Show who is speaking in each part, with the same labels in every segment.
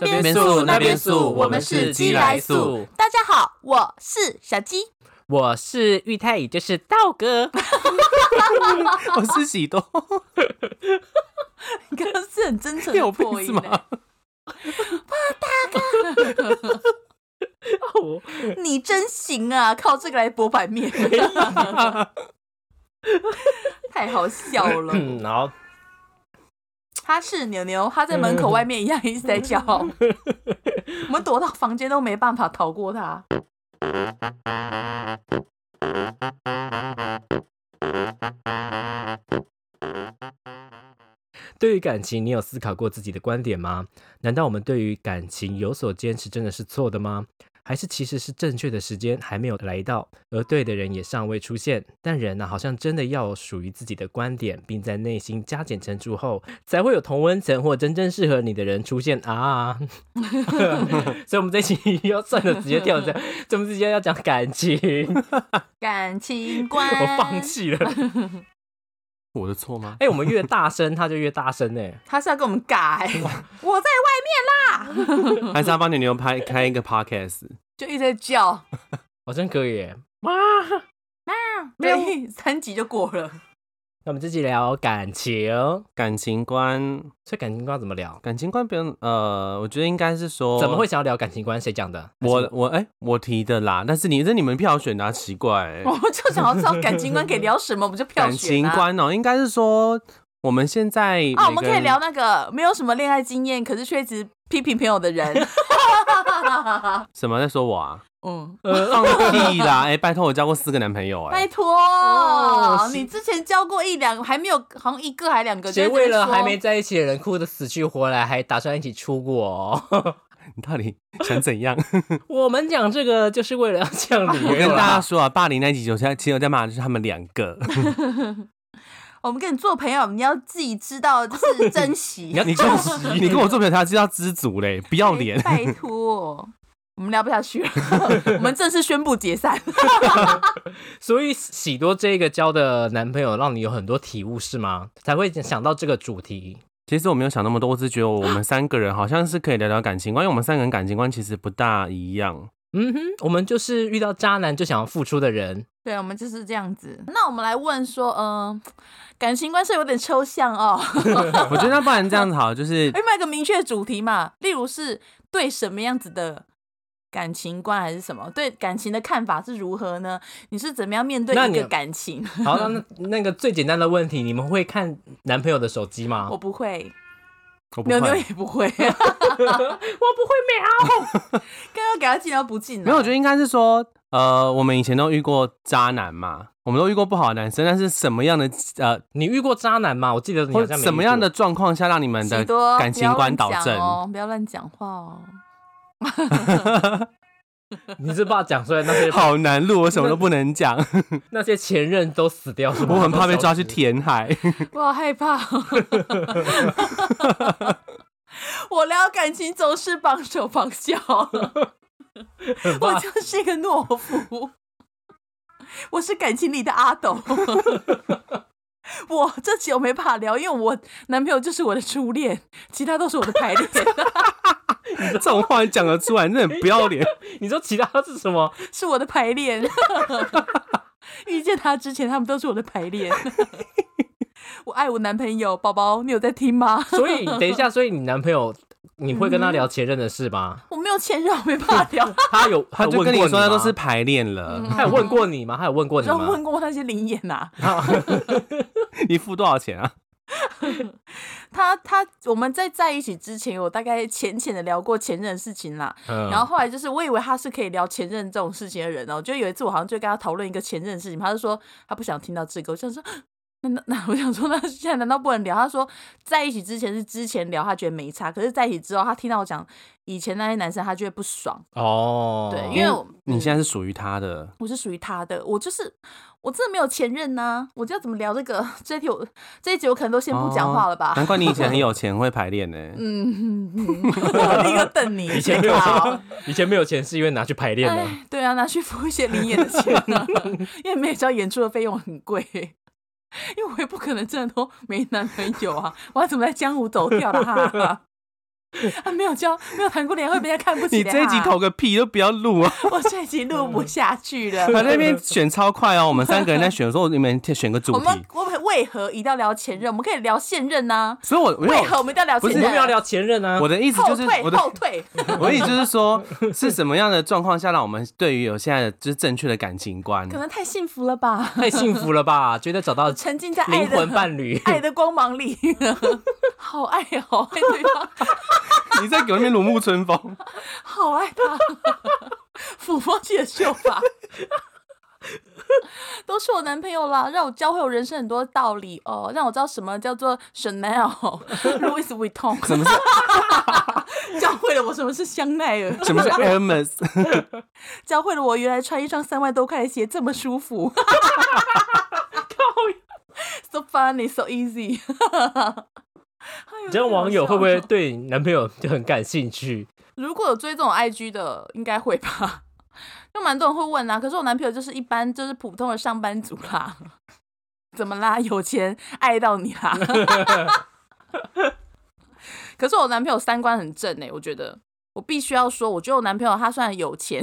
Speaker 1: 这
Speaker 2: 这边
Speaker 1: 边
Speaker 2: 素那边
Speaker 1: 素
Speaker 2: 素，
Speaker 1: 我们是鸡来素。大家好，我是小鸡。
Speaker 2: 我是玉泰，也就是道哥。
Speaker 3: 我是喜多，
Speaker 1: 你刚刚是很真诚的 破音
Speaker 3: 吗
Speaker 1: 呢，
Speaker 2: 我
Speaker 1: 你真行啊！靠这个来博版面，太好笑了。
Speaker 2: 嗯，然后
Speaker 1: 他是牛牛，他在门口外面一样一直在叫，我们躲到房间都没办法逃过他。
Speaker 2: 对于感情，你有思考过自己的观点吗？难道我们对于感情有所坚持，真的是错的吗？还是其实是正确的时间还没有来到，而对的人也尚未出现？但人呢、好像真的要有属于自己的观点，并在内心加减乘除后，才会有同温层或真正适合你的人出现啊！所以，我们这一期 要算了，直接跳这样，这么直接要讲感情，
Speaker 1: 感情观，
Speaker 2: 我放。弃了。
Speaker 3: 我的错吗？
Speaker 2: 哎、我们越大声，他就越大声哎、
Speaker 1: 他是要跟我们尬、欸，我在外面啦，
Speaker 3: 还是要帮你牛拍开一个 podcast？
Speaker 1: 就一直在叫，
Speaker 2: 我真可以耶。哇，
Speaker 1: 对，三集就过了。
Speaker 2: 那我们这集聊感情，
Speaker 3: 感情观，
Speaker 2: 所以感情观怎么聊？
Speaker 3: 感情观不用呃，我觉得应该是说，
Speaker 2: 怎么会想要聊感情观？谁讲的？
Speaker 3: 我我哎、我提的啦，但是你这你们票选的、啊、奇怪、欸，
Speaker 1: 我就想要知道感情观可以聊什么，我们就票
Speaker 3: 感
Speaker 1: 选、啊。
Speaker 3: 情观哦，应该是说我们现在
Speaker 1: 啊，我们可以聊那个没有什么恋爱经验，可是却一直批评朋友的人。
Speaker 3: 什么在说我啊？
Speaker 1: 嗯，
Speaker 3: 放屁啦！哎、拜托，我交过四个男朋友哎、
Speaker 1: 拜托，
Speaker 2: 哦
Speaker 1: 你之前交过一两个，还没有，好像一个还两个。
Speaker 2: 谁为了还没在一起的人哭得死去活来，还打算一起出国、
Speaker 3: 你到底想怎样？
Speaker 2: 我们讲这个就是为了要降你，
Speaker 3: 我跟大家说啊，霸凌那集有在，其实我在骂的就是他们两个。
Speaker 1: 我们跟你做朋友，你要自己知道就是珍惜。
Speaker 2: 你要
Speaker 3: 你跟我
Speaker 2: 珍惜
Speaker 3: 你跟我做朋友，他知道知足嘞，不要脸。
Speaker 1: 拜托，我们聊不下去了，我们正式宣布解散。
Speaker 2: 所以喜多这个交的男朋友让你有很多体悟是吗？才会想到这个主题。
Speaker 3: 其实我没有想那么多，我只是觉得我们三个人好像是可以聊聊感情观，因为我们三个人感情观其实不大一样。
Speaker 2: 嗯哼，我们就是遇到渣男就想要付出的人。
Speaker 1: 对，我们就是这样子。那我们来问说，嗯、感情观是有点抽象哦，
Speaker 3: 我觉得那不然这样子好，就是
Speaker 1: 有没有一个明确的主题嘛？例如是对什么样子的感情观，还是什么？对感情的看法是如何呢？你是怎么样面对一个感情？
Speaker 2: 好，那那那个最简单的问题，你们会看男朋友的手机吗？
Speaker 1: 我不会，
Speaker 3: 我不会。
Speaker 1: 牛牛也不会，刚
Speaker 2: 我不会瞄。
Speaker 1: 刚给他进，然后不进了。
Speaker 3: 没有，我觉得应该是说，呃，我们以前都遇过渣男嘛，我们都遇过不好的男生，但是什么样的呃，
Speaker 2: 你遇过渣男吗？我记得你
Speaker 3: 或
Speaker 2: 好像没遇
Speaker 3: 什么样的状况下让你们的
Speaker 1: 喜多
Speaker 3: 感情观导
Speaker 1: 不要乱
Speaker 3: 正？
Speaker 1: 讲哦，不要乱讲话哦。
Speaker 2: 你是怕讲出来那些
Speaker 3: 好难录，我什么都不能讲，
Speaker 2: 那些前任都死掉是吗？
Speaker 3: 我很怕被抓去填海。
Speaker 1: 我好害怕、哦。我聊感情总是绑手绑脚，我就是一个懦夫，我是感情里的阿斗。我这集我没办法聊，因为我男朋友就是我的初恋，其他都是我的排 练。
Speaker 3: 这种话你讲得出来，那很不要脸。
Speaker 2: 你说其他是什么？
Speaker 1: 是我的排练。遇见他之前，他们都是我的排练。我爱我男朋友，宝宝，你有在听吗？
Speaker 2: 所以等一下，所以你男朋友你会跟他聊前任的事吗？
Speaker 1: 我没有前任，我没办法聊。
Speaker 2: 他有
Speaker 3: 他就
Speaker 2: 有问过
Speaker 3: 跟你说，他都是排练了。
Speaker 2: 他有问过你吗？他有问过你吗？
Speaker 1: 问过那些灵眼呐、
Speaker 3: 你付多少钱啊？
Speaker 1: 他他我们在在一起之前，有大概浅浅的聊过前任的事情啦。
Speaker 2: 嗯
Speaker 1: 然后后来就是，我以为他是可以聊前任这种事情的人哦。就有一次，我好像就跟他讨论一个前任的事情，他就说他不想听到这个。我想说，那那那，我想说，那现在难道不能聊？他说在一起之前是之前聊，他觉得没差，可是在一起之后，他听到我讲以前那些男生，他就会不爽。
Speaker 2: 哦，
Speaker 1: 对，因为我
Speaker 3: 你现在是属于他的，
Speaker 1: 我是属于他的，我就是我真的没有前任呐、我就要怎么聊这个？这一题我这一集我可能都先不讲话了吧？
Speaker 3: 哦难怪你以前很有钱，会排练呢。
Speaker 1: 嗯，嗯嗯我立刻瞪你。
Speaker 2: 以前没有以前没有钱是因为拿去排练的。
Speaker 1: 哎，对啊，拿去付一些灵演的钱啊，因为每场演出的费用很贵。因为我也不可能真的都没男朋友啊，我要怎么在江湖走跳啦？哈哈他没有交，没有谈过恋爱会被人家看不起
Speaker 3: 你
Speaker 1: 的
Speaker 3: 这一集投个屁都不要录啊！
Speaker 1: 我这一集录不下去了。
Speaker 3: 他那边选超快哦，我们三个人在选，的时候你们选个主
Speaker 1: 我们
Speaker 3: 题。
Speaker 1: 我们为何一定要聊前任？我们可以聊现任呐、
Speaker 3: 所以我
Speaker 1: 为何我们一定要聊
Speaker 3: 不是
Speaker 1: 前任？
Speaker 2: 我们要聊前任啊
Speaker 3: 我。的意思就是
Speaker 1: 后退
Speaker 3: 我的
Speaker 1: 后退。
Speaker 3: 我的意思就是说，是什么样的状况下让我们对于有现在的就是正确的感情观
Speaker 1: 可？能太幸福了吧，
Speaker 2: 太幸福了吧？觉得找到
Speaker 1: 沉浸在爱
Speaker 2: 灵魂伴侣。
Speaker 1: 爱的光芒里，好爱好爱对方，
Speaker 3: 你在给我那边如沐春风，
Speaker 1: 好爱他，抚摸起的秀发。都是我男朋友啦，让我教会我人生很多道理哦，让我知道什么叫做 Chanel、Louis Vuitton，
Speaker 3: 什么是
Speaker 1: 教会了我什么是香奈儿，
Speaker 3: 什么是 Hermes？
Speaker 1: 教会了我原来穿一双三万多块的鞋这么舒服。so funny, so easy。
Speaker 2: 这样网友会不会对你男朋友就很感兴趣？
Speaker 1: 如果有追这种 IG 的，应该会吧？就蛮多人会问啊。可是我男朋友就是一般就是普通的上班族啦，怎么啦？有钱爱到你啦？可是我男朋友三观很正哎、我觉得我必须要说，我觉得我男朋友他虽然有钱，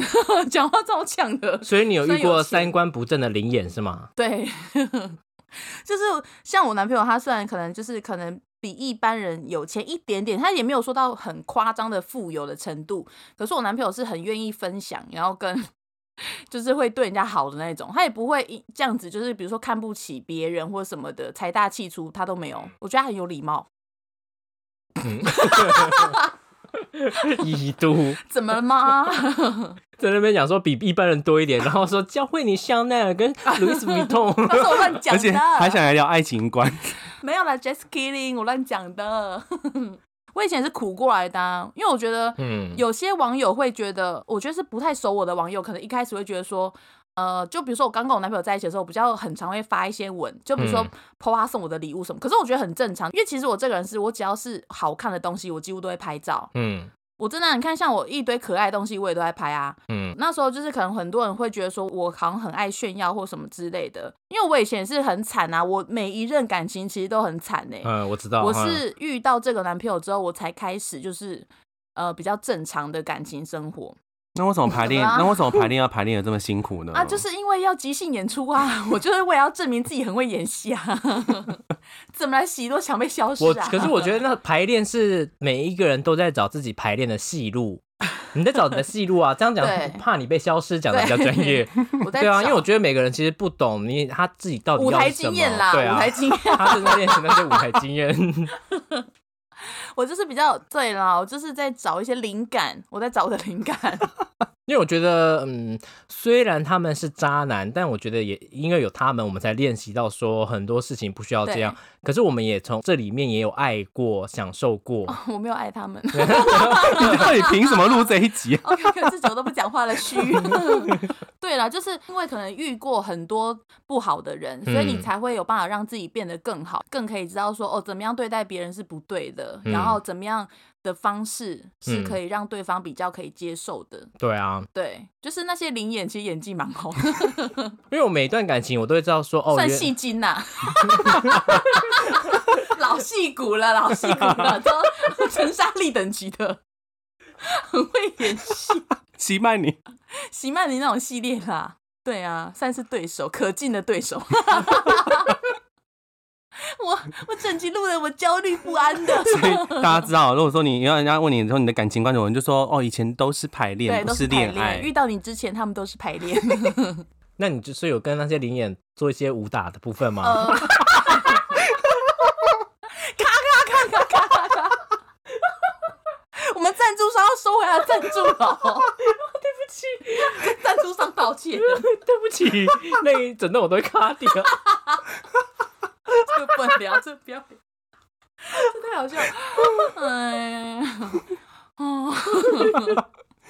Speaker 1: 讲话超呛的，
Speaker 2: 所以你有遇过三观不正的灵眼是吗？
Speaker 1: 对，就是像我男朋友，他虽然可能就是可能比一般人有钱一点点，他也没有说到很夸张的富有的程度，可是我男朋友是很愿意分享，然后跟 就是会对人家好的那种，他也不会这样子，就是比如说看不起别人或什么的，财大气粗，他都没有，我觉得他很有礼貌。
Speaker 2: 嗯，已读
Speaker 1: 怎么了吗？
Speaker 2: 在那边讲说比一般人多一点，然后说教会你香奈儿跟 Louis Vuitton。
Speaker 1: 那是我乱讲的，
Speaker 3: 而且还想来聊爱情观，
Speaker 1: 没有啦，just kidding，我乱讲的。我以前是苦过来的啊、因为我觉得，
Speaker 2: 嗯，
Speaker 1: 有些网友会觉得，我觉得是不太熟我的网友，可能一开始会觉得说，呃，就比如说我刚跟我男朋友在一起的时候，我比较很常会发一些文，就比如说
Speaker 2: 嗯
Speaker 1: po 他送我的礼物什么。可是我觉得很正常，因为其实我这个人是我只要是好看的东西，我几乎都会拍照。
Speaker 2: 嗯
Speaker 1: 我真的啊，你看像我一堆可爱的东西，我也都在拍啊。
Speaker 2: 嗯
Speaker 1: 那时候就是可能很多人会觉得说我好像很爱炫耀或什么之类的，因为我以前也是很惨啊，我每一任感情其实都很惨呢、
Speaker 2: 嗯，我知道，
Speaker 1: 我
Speaker 2: 嗯
Speaker 1: 是遇到这个男朋友之后，我才开始就是呃比较正常的感情生活
Speaker 3: 那为什么排练？
Speaker 1: 怎么啦
Speaker 3: 那为什么排练要排练的这么辛苦呢？
Speaker 1: 啊，就是因为要即兴演出啊，我就是为了要证明自己很会演戏啊，怎么来洗都想被消失
Speaker 2: 我，
Speaker 1: 啊？
Speaker 2: 可是我觉得那排练是每一个人都在找自己排练的戏路。你在找你的戏路啊，这样讲
Speaker 1: 对
Speaker 2: 怕你被消失，讲的比较专业。对啊，因为我
Speaker 1: 找
Speaker 2: 觉得每个人其实不懂你他自己到底
Speaker 1: 舞台
Speaker 2: 要什么
Speaker 1: 经验啦，
Speaker 2: 对啊
Speaker 1: 舞，台经验，
Speaker 2: 他正在练习那些舞台经验。
Speaker 1: 我就是比较对啦，我就是在找一些灵感，我在找我的灵感。
Speaker 2: 因为我觉得，嗯，虽然他们是渣男，但我觉得也因为有他们，我们才练习到说很多事情不需要这样。可是我们也从这里面也有爱过、享受过。
Speaker 1: 我没有爱他们。
Speaker 3: 你到底凭什么录这一集
Speaker 1: ？OK，可是我都不讲话了，虚。对啦，就是因为可能遇过很多不好的人，所以你
Speaker 2: 嗯
Speaker 1: 才会有办法让自己变得更好，更可以知道说哦，怎么样对待别人是不对的，
Speaker 2: 嗯
Speaker 1: 然后怎么样的方式是
Speaker 2: 嗯
Speaker 1: 可以让对方比较可以接受的。
Speaker 2: 对啊，
Speaker 1: 对，就是那些灵演其实演技蛮好的，
Speaker 2: 因为我每一段感情我都会知道说，哦，
Speaker 1: 算戏精呐、老戏骨了，老戏骨了，都陈莎莉等级的，很会演戏。
Speaker 3: 席曼尼。
Speaker 1: 席曼妮那种系列啦，对啊，算是对手，可敬的对手。我我整集录的我焦虑不安的，
Speaker 3: 所以大家知道，如果说你要人家问你说你的感情观怎么，你就说哦，以前都是排
Speaker 1: 对，
Speaker 3: 练，不
Speaker 1: 是排
Speaker 3: 恋爱
Speaker 1: 练。。遇到你之前，他们都是排练。
Speaker 2: 那你就是有跟那些灵演做一些武打的部分吗？
Speaker 1: 呃，咔咔咔咔咔咔咔！我们赞助商要收回来赞助了，对不起，跟赞助商道歉，
Speaker 2: 对不起，那一整段我都会卡掉。
Speaker 1: 这个不能聊，这个不要聊，这太好笑了。哎呀，哦。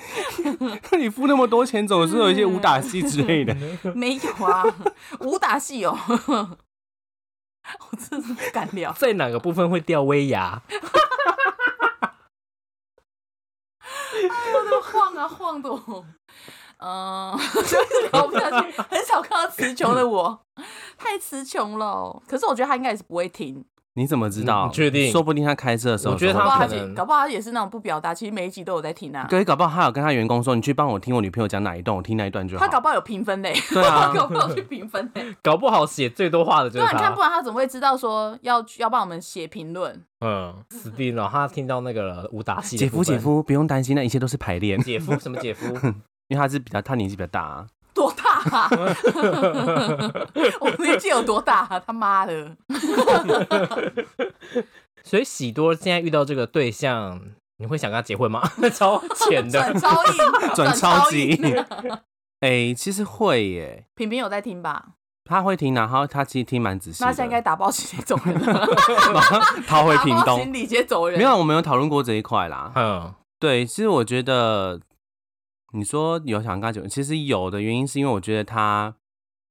Speaker 3: 你付那么多钱，总是有一些武打戏之类的。
Speaker 1: 没有啊，武打戏哦，我真是不敢聊。
Speaker 2: 在哪个部分会掉威亚？
Speaker 1: 我都晃啊晃的我，嗯，就是聊不下去。很少看到词穷的我，太词穷了。可是我觉得他应该也是不会听，
Speaker 3: 你怎么知道？
Speaker 2: 你确定
Speaker 3: 说不定他开车的时候
Speaker 2: 我觉得
Speaker 1: 他
Speaker 2: 可能
Speaker 1: 搞不好他也是那种不表达，其实每一集都有在听啊。
Speaker 3: 对，搞不好他有跟他员工说，你去帮我听我女朋友讲哪一段，我听那一段就好。
Speaker 1: 他搞不好有评分嘞，
Speaker 3: 对啊
Speaker 1: 搞不好去评分嘞。
Speaker 2: 搞不好写最多话的就是
Speaker 1: 对啊，你看，不。然他怎么会知道说要要帮我们写评论？
Speaker 2: 嗯，死定了，他听到那个武打戏
Speaker 3: 姐夫姐，夫不用担心，那一切都是排练，
Speaker 2: 姐夫什么姐夫？
Speaker 3: 因为他是比较他年纪比较大、啊。
Speaker 1: 多大、啊？我年纪有多大、啊？他妈的！
Speaker 2: 所以喜多现在遇到这个对象，你会想跟他结婚吗？超浅
Speaker 1: 转
Speaker 2: 的，
Speaker 1: 超硬，
Speaker 3: 转超级
Speaker 1: 硬。
Speaker 3: 哎、其实会耶，
Speaker 1: 平平有在听吧？
Speaker 3: 他会听然后他其实听蛮仔细的。
Speaker 1: 那现在应该打包行李走人了。
Speaker 3: 他会屏东
Speaker 1: 行李直接走人。
Speaker 3: 没有，我们有讨论过这一块啦。
Speaker 2: 嗯，
Speaker 3: 对，其实我觉得你说有想跟他结婚，其实有的原因是因为我觉得他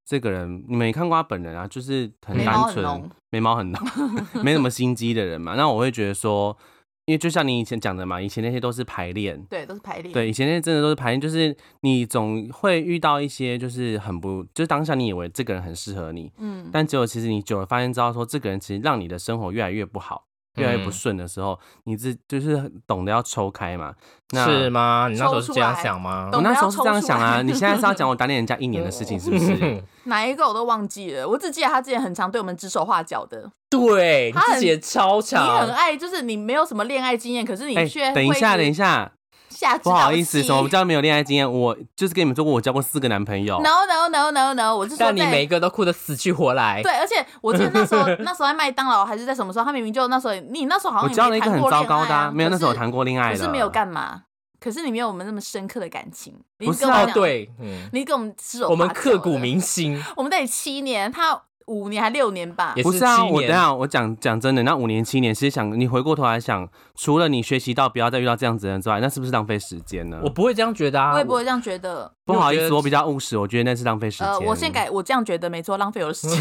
Speaker 3: 这个人，你没看过他本人啊，就是很单纯，眉毛很浓，没什么心机的人嘛。那我会觉得说，因为就像你以前讲的嘛，以前那些都是排练。
Speaker 1: 对，都是排练。
Speaker 3: 对，以前那些真的都是排练，就是你总会遇到一些，就是很不，就是当下你以为这个人很适合你，
Speaker 1: 嗯，
Speaker 3: 但结果其实你久了发现，知道说这个人其实让你的生活越来越不好，越来越不
Speaker 2: 嗯
Speaker 3: 顺的时候，你自就是懂得要抽开嘛。那
Speaker 2: 是吗？你那时候是这样想吗？
Speaker 3: 我那时候是这样想啊，你现在是要讲 我打脸人家一年的事情是不是？
Speaker 1: 哪一个我都忘记了，我只记得他之前很常对我们指手画脚的。
Speaker 2: 对，
Speaker 1: 他
Speaker 2: 自己也超
Speaker 1: 你很，爱，就是你没有什么恋爱经验，可是你
Speaker 3: 哎、
Speaker 1: 却
Speaker 3: 等一下，等一
Speaker 1: 下，
Speaker 3: 下，不好意思，什么叫没有恋爱经验？我就是跟你们说过，我交过四个男朋友。
Speaker 1: ？No No No No No，我是说
Speaker 2: 但你每一个都哭得死去活来。
Speaker 1: 对，而且我记得那时候那时候在麦当劳还是在什么时候，他明明就那时候你那时候好像也
Speaker 3: 我交了一个很糟糕的、
Speaker 1: 啊，
Speaker 3: 没有，那时候谈过恋爱的，
Speaker 1: 可是没有干嘛，可是你没有我们那么深刻的感情。你
Speaker 3: 不是啊
Speaker 2: 对，嗯，
Speaker 1: 你跟我们指手
Speaker 2: 我们刻骨，铭心，
Speaker 1: 我们在一起七年，他五年还六年吧
Speaker 2: 也。
Speaker 3: 不是啊，我等下我讲讲真的，那五年七年，其实想你回过头来想，除了你学习到不要再遇到这样子的人之外，那是不是浪费时间呢？
Speaker 2: 我不会这样觉得啊，
Speaker 1: 我也不会这样觉得。
Speaker 3: 不好意思，
Speaker 2: 我
Speaker 3: 比较务实，我觉得那是浪费时间。
Speaker 1: 呃，我先改，我这样觉得没错，浪费我的时间。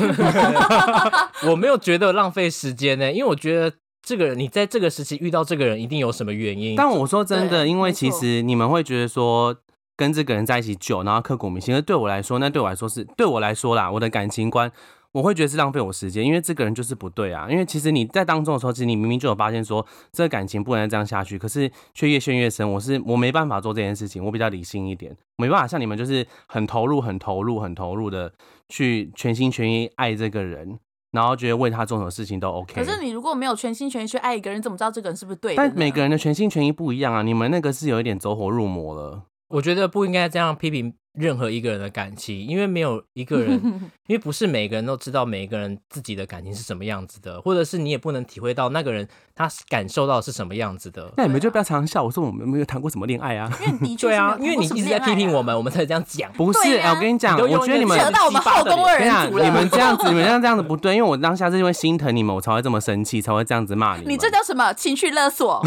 Speaker 2: 我没有觉得浪费时间呢，因为我觉得这个人，你在这个时期遇到这个人，一定有什么原因。
Speaker 3: 但我说真的，因为其实你们会觉得说跟这个人在一起久，然后刻骨铭心。而对我来说，那对我来说是对我来说啦，我的感情观。我会觉得是浪费我时间，因为这个人就是不对啊。因为其实你在当中的时候，其实你明明就有发现说这个感情不能再这样下去，可是却越陷越深。我是我没办法做这件事情，我比较理性一点，没办法像你们就是很投入、很投入、很投入的去全心全意爱这个人，然后觉得为他做什么事情都 OK。
Speaker 1: 可是你如果没有全心全意去爱一个人，怎么知道这个人是不是对的？
Speaker 3: 但每个人的全心全意不一样啊，你们那个是有一点走火入魔了。
Speaker 2: 我觉得不应该这样批评任何一个人的感情，因为没有一个人，因为不是每个人都知道每一个人自己的感情是什么样子的，或者是你也不能体会到那个人他感受到是什么样子的。
Speaker 3: 那你们就不要常常笑我说我们没有谈过什么恋爱啊。
Speaker 1: 因为的确是
Speaker 2: 对啊，因为你一直在批评我们，我们才这样讲。
Speaker 3: 不是，
Speaker 1: 对啊
Speaker 3: 哎我跟你讲，我觉得你们
Speaker 1: 扯到我们后宫二人组了。
Speaker 3: 你们这样子，你们这样这样子不对，因为我当下是因为心疼你们，我才会这么生气，才会这样子骂你。
Speaker 1: 你这叫什么情绪勒索？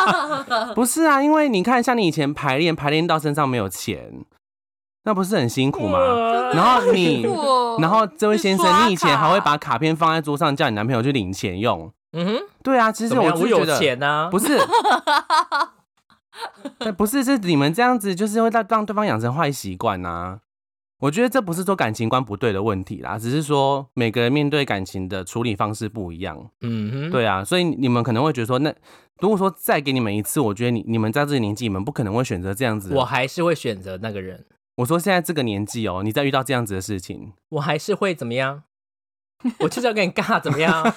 Speaker 3: 不是啊？因为你看，像你以前排练，排练到身上没有钱，那不是很辛苦吗？然后你，然后这位先生，你以前还会把卡片放在桌上，叫你男朋友去领钱用。
Speaker 2: 嗯哼，
Speaker 3: 对啊，其实
Speaker 2: 怎么样？我有钱啊，
Speaker 3: 不是，但不是，是你们这样子，就是会让让对方养成坏习惯呐。我觉得这不是说感情观不对的问题啦，只是说每个人面对感情的处理方式不一样。
Speaker 2: 嗯哼，
Speaker 3: 对啊，所以你们可能会觉得说，那如果说再给你们一次，我觉得你你们在这个年纪，你们不可能会选择这样子。
Speaker 2: 我还是会选择那个人，
Speaker 3: 我说现在这个年纪哦，你再遇到这样子的事情，
Speaker 2: 我还是会怎么样？我就是要跟你尬，怎么样？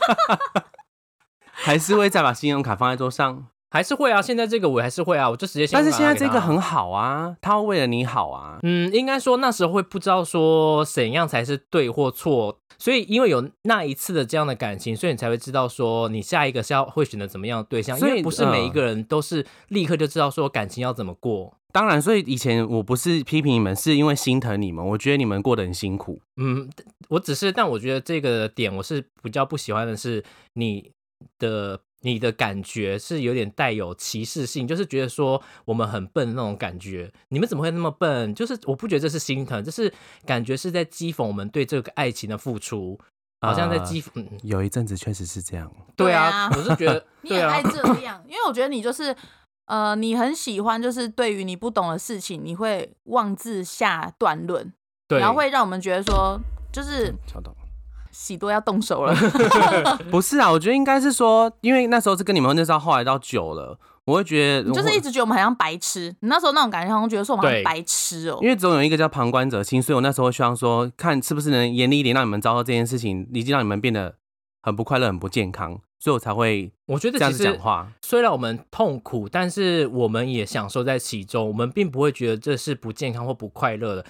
Speaker 3: 还是会再把信用卡放在桌上。
Speaker 2: 还是会啊，现在这个我还是会啊，我就直接先
Speaker 3: 但是现在这个很好啊，他会为了你好啊。
Speaker 2: 嗯，应该说那时候会不知道说怎样才是对或错，所以因为有那一次的这样的感情，所以你才会知道说你下一个是要会选择怎么样的对象，因为不是每一
Speaker 3: 嗯
Speaker 2: 个人都是立刻就知道说感情要怎么过。
Speaker 3: 当然，所以以前我不是批评你们，是因为心疼你们，我觉得你们过得很辛苦。
Speaker 2: 嗯，我只是，但我觉得这个点我是比较不喜欢的是你的你的感觉是有点带有歧视性，就是觉得说我们很笨的那种感觉。你们怎么会那么笨？就是我不觉得这是心疼，这是感觉是在讥讽我们对这个爱情的付出，好像在
Speaker 3: 啊
Speaker 2: 讥讽。嗯，
Speaker 3: 有一阵子确实是这样，
Speaker 2: 对啊，我是觉得
Speaker 1: 你也爱，这样，因为我觉得你就是呃，你很喜欢，就是对于你不懂的事情，你会妄自下断论，
Speaker 2: 对，
Speaker 1: 然后会让我们觉得说，就是
Speaker 3: 敲到。
Speaker 1: 喜多要动手了。
Speaker 3: 不是啊，我觉得应该是说，因为那时候是跟你们那时候后来到久了，我会觉得
Speaker 1: 就是一直觉得我们好像白痴，你那时候那种感觉，好像觉得说我们好像白痴哦、
Speaker 3: 因为总有一个叫旁观者清，所以我那时候会希望说，看是不是能严厉一点，让你们遭到这件事情已经让你们变得很不快乐、很不健康，所以我才会
Speaker 2: 我觉得
Speaker 3: 这样子讲话。
Speaker 2: 虽然我们痛苦，但是我们也享受在其中，我们并不会觉得这是不健康或不快乐的。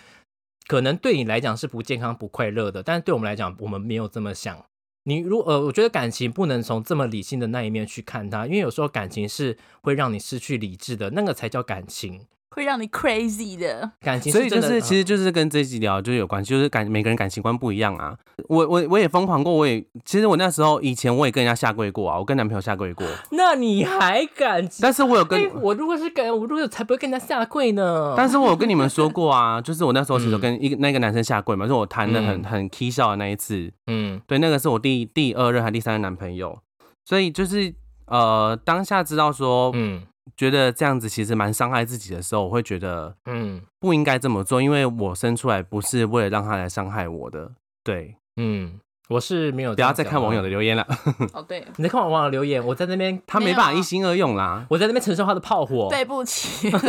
Speaker 2: 可能对你来讲是不健康、不快乐的，但是对我们来讲，我们没有这么想。你如呃，我觉得感情不能从这么理性的那一面去看它，因为有时候感情是会让你失去理智的，那个才叫感情。
Speaker 1: 会让你 crazy 的。
Speaker 2: 感情
Speaker 3: 所以就是，其实就是跟这一集聊就是有关系，就是感每个人感情观不一样啊。我我我也疯狂过，我也其实我那时候以前我也跟人家下跪过啊，我跟男朋友下跪过，
Speaker 2: 那你还敢？
Speaker 3: 但是我有跟
Speaker 2: 哎，我如果是敢，我如果才不会跟人家下跪呢。
Speaker 3: 但是我有跟你们说过啊，就是我那时候其实跟一个那个男生下跪嘛，就是我谈的很
Speaker 2: 嗯
Speaker 3: 很 k 笑的那一次，
Speaker 2: 嗯
Speaker 3: 对，那个是我第第二任还第三任男朋友，所以就是呃当下知道说，
Speaker 2: 嗯
Speaker 3: 觉得这样子其实蛮伤害自己的时候，我会觉得
Speaker 2: 嗯
Speaker 3: 不应该这么做，因为我生出来不是为了让他来伤害我的，对，
Speaker 2: 嗯，我是没有。
Speaker 3: 不要再看网友的，留言了，
Speaker 1: 哦，对，
Speaker 2: 你在看网友留言，我在那边，
Speaker 3: 他没办法一心二用啦。
Speaker 2: 我在那边承受他的炮火。
Speaker 1: 对不起。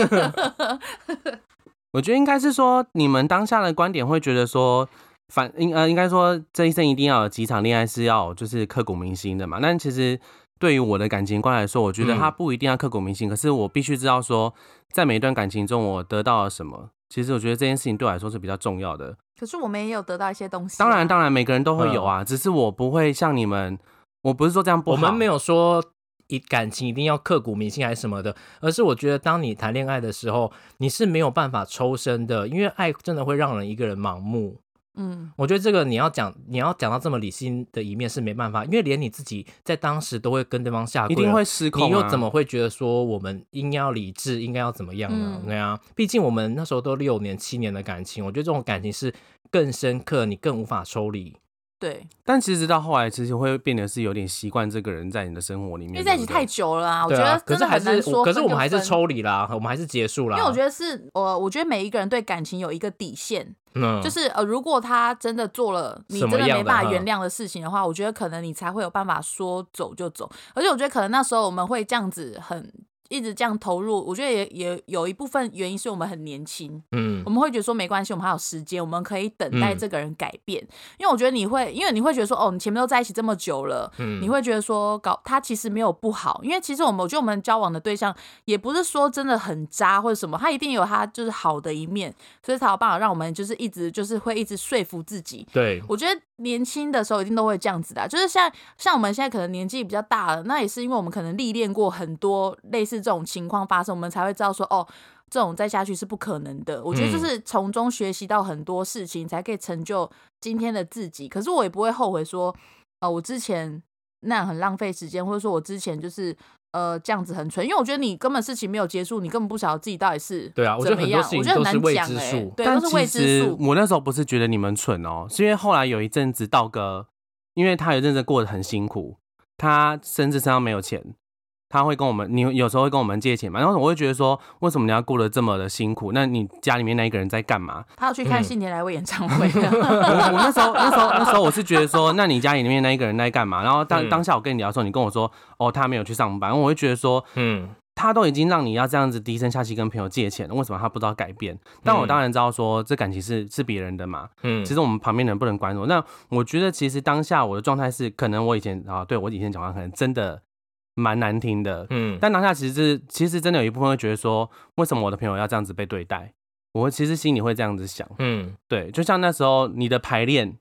Speaker 3: 我觉得应该是说，你们当下的观点会觉得说，反应呃，应该说这一生一定要有几场恋爱是要就是刻骨铭心的嘛。但其实对于我的感情观来说，我觉得
Speaker 2: 嗯
Speaker 3: 它不一定要刻骨铭心，可是我必须知道说，在每一段感情中我得到了什么。其实我觉得这件事情对我来说是比较重要的。
Speaker 1: 可是我们也有得到一些东西啊、
Speaker 3: 当然，当然每个人都会有啊，只是我不会像你们，我不是说这样不好，
Speaker 2: 我们没有说一感情一定要刻骨铭心还是什么的，而是我觉得当你谈恋爱的时候，你是没有办法抽身的，因为爱真的会让人一个人盲目。
Speaker 1: 嗯，
Speaker 2: 我觉得这个你要讲，你要讲到这么理性的一面是没办法，因为连你自己在当时都会跟对方下跪，
Speaker 3: 一定会失控、啊，
Speaker 2: 你又怎么会觉得说我们应该要理智，应该要怎么样呢？
Speaker 1: 嗯
Speaker 2: 对啊，毕竟我们那时候都六年、七年的感情，我觉得这种感情是更深刻，你更无法抽离。
Speaker 1: 对，
Speaker 3: 但其实到后来，其实会变得是有点习惯这个人在你的生活里面，
Speaker 1: 因为在一起太久了啊，我觉得，真的
Speaker 2: 可是还是
Speaker 1: 很难说。
Speaker 2: 可是我们还是，抽离啦，我们还是结束啦。
Speaker 1: 因为我觉得是，呃，我觉得每一个人对感情有一个底线，
Speaker 2: 嗯，
Speaker 1: 就是呃，如果他真的做了你真的没办法原谅的事情的话，我觉得可能你才会有办法说走就走。而且我觉得可能那时候我们会这样子很一直这样投入，我觉得也也有一部分原因是我们很年轻，
Speaker 2: 嗯
Speaker 1: 我们会觉得说没关系，我们还有时间，我们可以等待
Speaker 2: 嗯
Speaker 1: 这个人改变。因为我觉得你会，因为你会觉得说，哦，你前面都在一起这么久了，
Speaker 2: 嗯
Speaker 1: 你会觉得说，搞他其实没有不好，因为其实我们我觉得我们交往的对象也不是说真的很渣或者什么，他一定有他就是好的一面，所以才有办法让我们就是一直就是会一直说服自己。
Speaker 2: 对，
Speaker 1: 我觉得年轻的时候一定都会这样子的啊、就是像像我们现在可能年纪比较大了，那也是因为我们可能历练过很多类似这种情况发生，我们才会知道说，哦，这种再下去是不可能的。我觉得就是从中学习到很多事情，才可以成就今天的自己。可是我也不会后悔说，呃，我之前那样很浪费时间，或者说我之前就是。呃，这样子很蠢，因为我觉得你根本事情没有结束，你根本不晓得自己到底是
Speaker 2: 对啊我觉得
Speaker 1: 怎么样
Speaker 2: 很多事情
Speaker 1: 我觉得很难
Speaker 2: 都是未知数
Speaker 1: 对，
Speaker 3: 但
Speaker 1: 都是未知
Speaker 3: 其。我那时候不是觉得你们蠢哦，是因为后来有一阵子道哥，因为他有一阵子过得很辛苦，他甚至身上没有钱，他会跟我们，你有时候会跟我们借钱嘛，然后我会觉得说，为什么你要过得这么的辛苦？那你家里面那一个人在干嘛？
Speaker 1: 他要去看
Speaker 2: 嗯
Speaker 1: 信田来未演唱会，
Speaker 3: 我 我那时候那时候那时候我是觉得说，那你家里面那一个人在干嘛？然后当
Speaker 2: 嗯
Speaker 3: 当下我跟你聊的时候，你跟我说，哦，他没有去上班，我会觉得说，
Speaker 2: 嗯
Speaker 3: 他都已经让你要这样子低声下气跟朋友借钱了，为什么他不知道改变？但我当然知道说这感情是是别人的嘛，
Speaker 2: 嗯，
Speaker 3: 其实我们旁边人不能管我。那我觉得其实当下我的状态是，可能我以前啊，对我以前讲话可能真的蛮难听的，
Speaker 2: 嗯
Speaker 3: 但当下其实是其实真的有一部分会觉得说，为什么我的朋友要这样子被对待？我其实心里会这样子想，
Speaker 2: 嗯
Speaker 3: 对，就像那时候你的排练，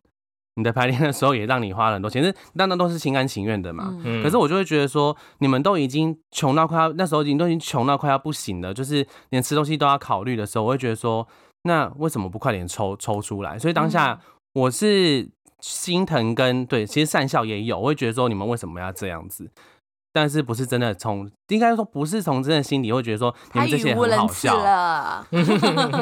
Speaker 3: 你的排练的时候也让你花了很多钱，是那那都是心甘情愿的嘛。
Speaker 1: 嗯
Speaker 2: 嗯，
Speaker 3: 可是我就会觉得说，你们都已经穷到快要那时候已经都已经穷到快要不行了，就是连吃东西都要考虑的时候，我会觉得说，那为什么不快点抽抽出来？所以当下我是心疼跟对，其实善笑也有，我会觉得说，你们为什么要这样子？但是不是真的从，应该说不是从真的心里会觉得说，你们这些人很好笑。
Speaker 1: 了。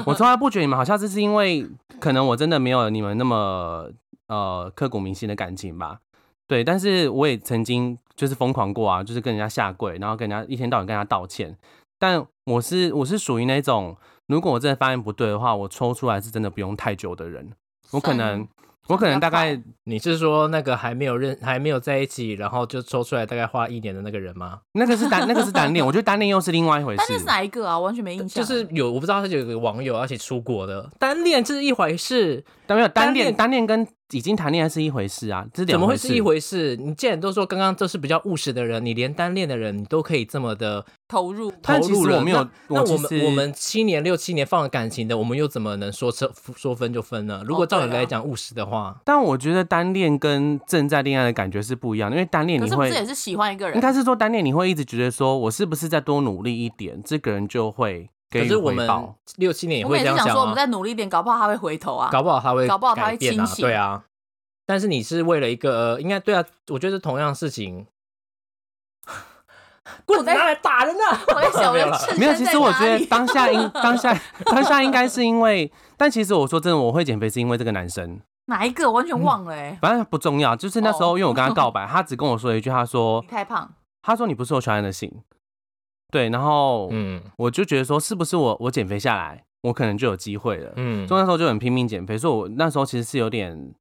Speaker 3: 我从来不觉得你们好笑，这是因为可能我真的没有你们那么呃刻骨铭心的感情吧。对，但是我也曾经就是疯狂过啊，就是跟人家下跪，然后跟人家一天到晚跟人家道歉。但我是我是属于那种，如果我真的发现不对的话，我抽出来是真的不用太久的人。我可能我可能大概
Speaker 2: 你是说那个还没有认还没有在一起，然后就抽出来大概花一年的那个人吗？
Speaker 3: 那个是单那个是单恋，我觉得单恋又是另外一回事。
Speaker 1: 单恋是哪一个啊？我完全没印象。
Speaker 2: 就是有我不知道他有个网友要一起出国的单恋这是一回事，
Speaker 3: 但没有单
Speaker 2: 恋，
Speaker 3: 单恋跟已经谈恋爱是一回事啊，这
Speaker 2: 怎么会是一回事？你既然都说刚刚这是比较务实的人，你连单恋的人你都可以这么的
Speaker 1: 投入，
Speaker 2: 投入了，
Speaker 3: 我没有
Speaker 2: 那那我们我们七年六七年放了感情的，我们又怎么能说说说分就分呢？如果照你来讲务实的话，
Speaker 3: 但我觉得单恋跟正在恋爱的感觉是不一样的，因为单恋
Speaker 1: 可
Speaker 3: 你会
Speaker 1: 是不是也是喜欢一个人？
Speaker 3: 应该是说单恋你会一直觉得说我是不是再多努力一点，这个人就会
Speaker 2: 可是我们
Speaker 3: 回报。
Speaker 2: 六七年也
Speaker 1: 我们也是想说，我
Speaker 2: 会这样想啊。
Speaker 1: 们再努力一点，搞不好他会回头啊。
Speaker 2: 搞不好他会，
Speaker 1: 搞不好他会
Speaker 2: 变啊
Speaker 1: 清，醒。
Speaker 2: 对啊。但是你是为了一个，呃应该对啊，我觉得同样的事情，棍子拿来打人呢、
Speaker 1: 我在想，我
Speaker 2: 没有
Speaker 3: 其实我觉得当下应 当下当下应该是因为，但其实我说真的，我会减肥是因为这个男生，
Speaker 1: 哪一个？我完全忘了哎，
Speaker 3: 反正不重要。就是那时候，
Speaker 1: 哦。
Speaker 3: 因为我跟他告白，他只跟我说一句，他说
Speaker 1: 你太胖，
Speaker 3: 他说你不是我喜欢的型，对，然后
Speaker 2: 嗯。
Speaker 3: 我就觉得说是不是我我减肥下来，我可能就有机会了。
Speaker 2: 嗯。
Speaker 3: 所以那时候就很拼命减肥，所以我那时候其实是有点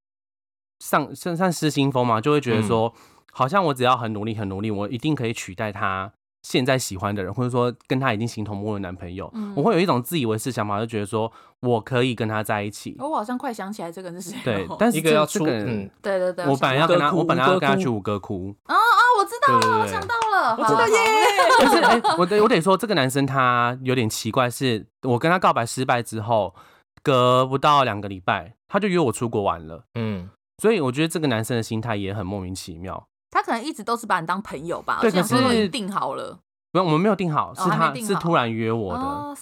Speaker 3: 上算算失心疯嘛，就会觉得说，好像我只要很努力很努力，我一定可以取代他现在喜欢的人，或者说跟他已经形同陌路的男朋友。
Speaker 1: 嗯
Speaker 3: 我会有一种自以为是想法，就觉得说我可以跟他在一起。
Speaker 1: 哦我好像快想起来这个人是谁了。
Speaker 3: 对，但是
Speaker 2: 一个要出，嗯，
Speaker 1: 对对对，
Speaker 3: 我本来要跟他，我本来要跟他去五哥窟，
Speaker 1: 啊啊，我知道了，我想到了，
Speaker 2: 我知道耶。
Speaker 3: 但是哎、我得我得说，这个男生他有点奇怪，是我跟他告白失败之后，隔不到两个礼拜，他就约我出国玩了。
Speaker 2: 嗯，
Speaker 3: 所以我觉得这个男生的心态也很莫名其妙。
Speaker 1: 他可能一直都是把你当朋友吧，
Speaker 3: 对
Speaker 1: 我想说
Speaker 3: 可是
Speaker 1: 都已经定好了。
Speaker 3: 不用，我们没有定好，是他是突然约我的。
Speaker 1: 哦